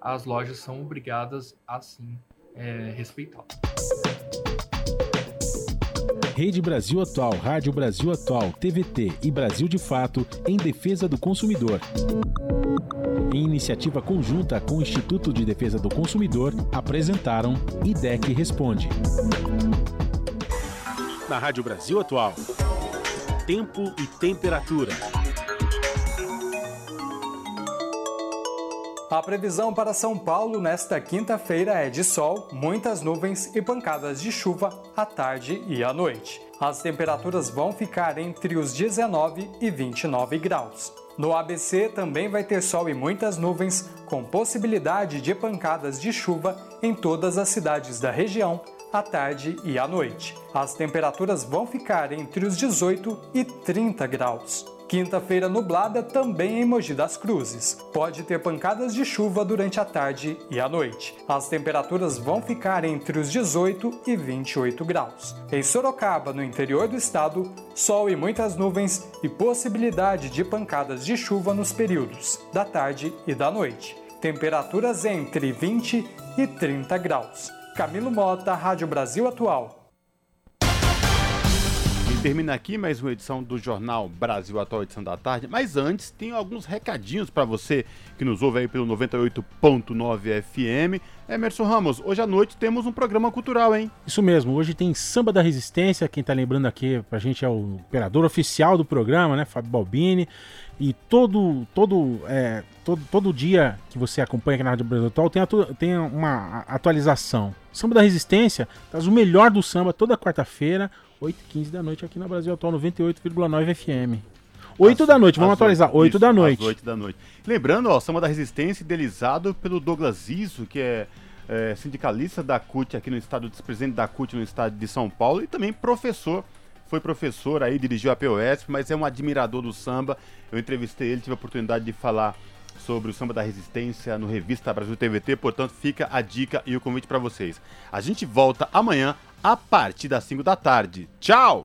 as lojas são obrigadas a sim é, respeitá-lo. Rede Brasil Atual, Rádio Brasil Atual, TVT e Brasil de Fato em defesa do consumidor. Em iniciativa conjunta com o Instituto de Defesa do Consumidor, apresentaram IDEC Responde. Na Rádio Brasil Atual, tempo e temperatura. A previsão para São Paulo nesta quinta-feira é de sol, muitas nuvens e pancadas de chuva à tarde e à noite. As temperaturas vão ficar entre os 19 e 29 graus. No ABC também vai ter sol e muitas nuvens, com possibilidade de pancadas de chuva em todas as cidades da região à tarde e à noite. As temperaturas vão ficar entre os 18 e 30 graus. Quinta-feira nublada também em Mogi das Cruzes. Pode ter pancadas de chuva durante a tarde e a noite. As temperaturas vão ficar entre os 18 e 28 graus. Em Sorocaba, no interior do estado, sol e muitas nuvens e possibilidade de pancadas de chuva nos períodos da tarde e da noite. Temperaturas entre 20 e 30 graus. Camilo Mota, Rádio Brasil Atual. Termina aqui mais uma edição do Jornal Brasil Atual, edição da tarde. Mas antes, tem alguns recadinhos para você que nos ouve aí pelo 98.9 FM. Emerson Ramos, hoje à noite temos um programa cultural, hein? Isso mesmo, hoje tem Samba da Resistência. Quem tá lembrando aqui pra gente é o operador oficial do programa, né? Fábio Balbini. E todo, todo, é, todo, todo dia que você acompanha aqui na Rádio Brasil Atual tem, atu tem uma atualização. Samba da Resistência traz o melhor do samba toda quarta-feira, 8h15 da noite aqui na Brasil Atual 98,9 FM. 8 da noite, vamos atualizar. 8 isso, da noite. 8 da noite. Lembrando, ó, Samba da Resistência, idealizado pelo Douglas Iso, que é, é sindicalista da CUT aqui no estado, presidente da CUT no estado de São Paulo e também professor. Foi professor aí, dirigiu a POS, mas é um admirador do samba. Eu entrevistei ele, tive a oportunidade de falar sobre o samba da resistência no Revista Brasil TVT, portanto fica a dica e o convite para vocês. A gente volta amanhã a partir das 5 da tarde. Tchau!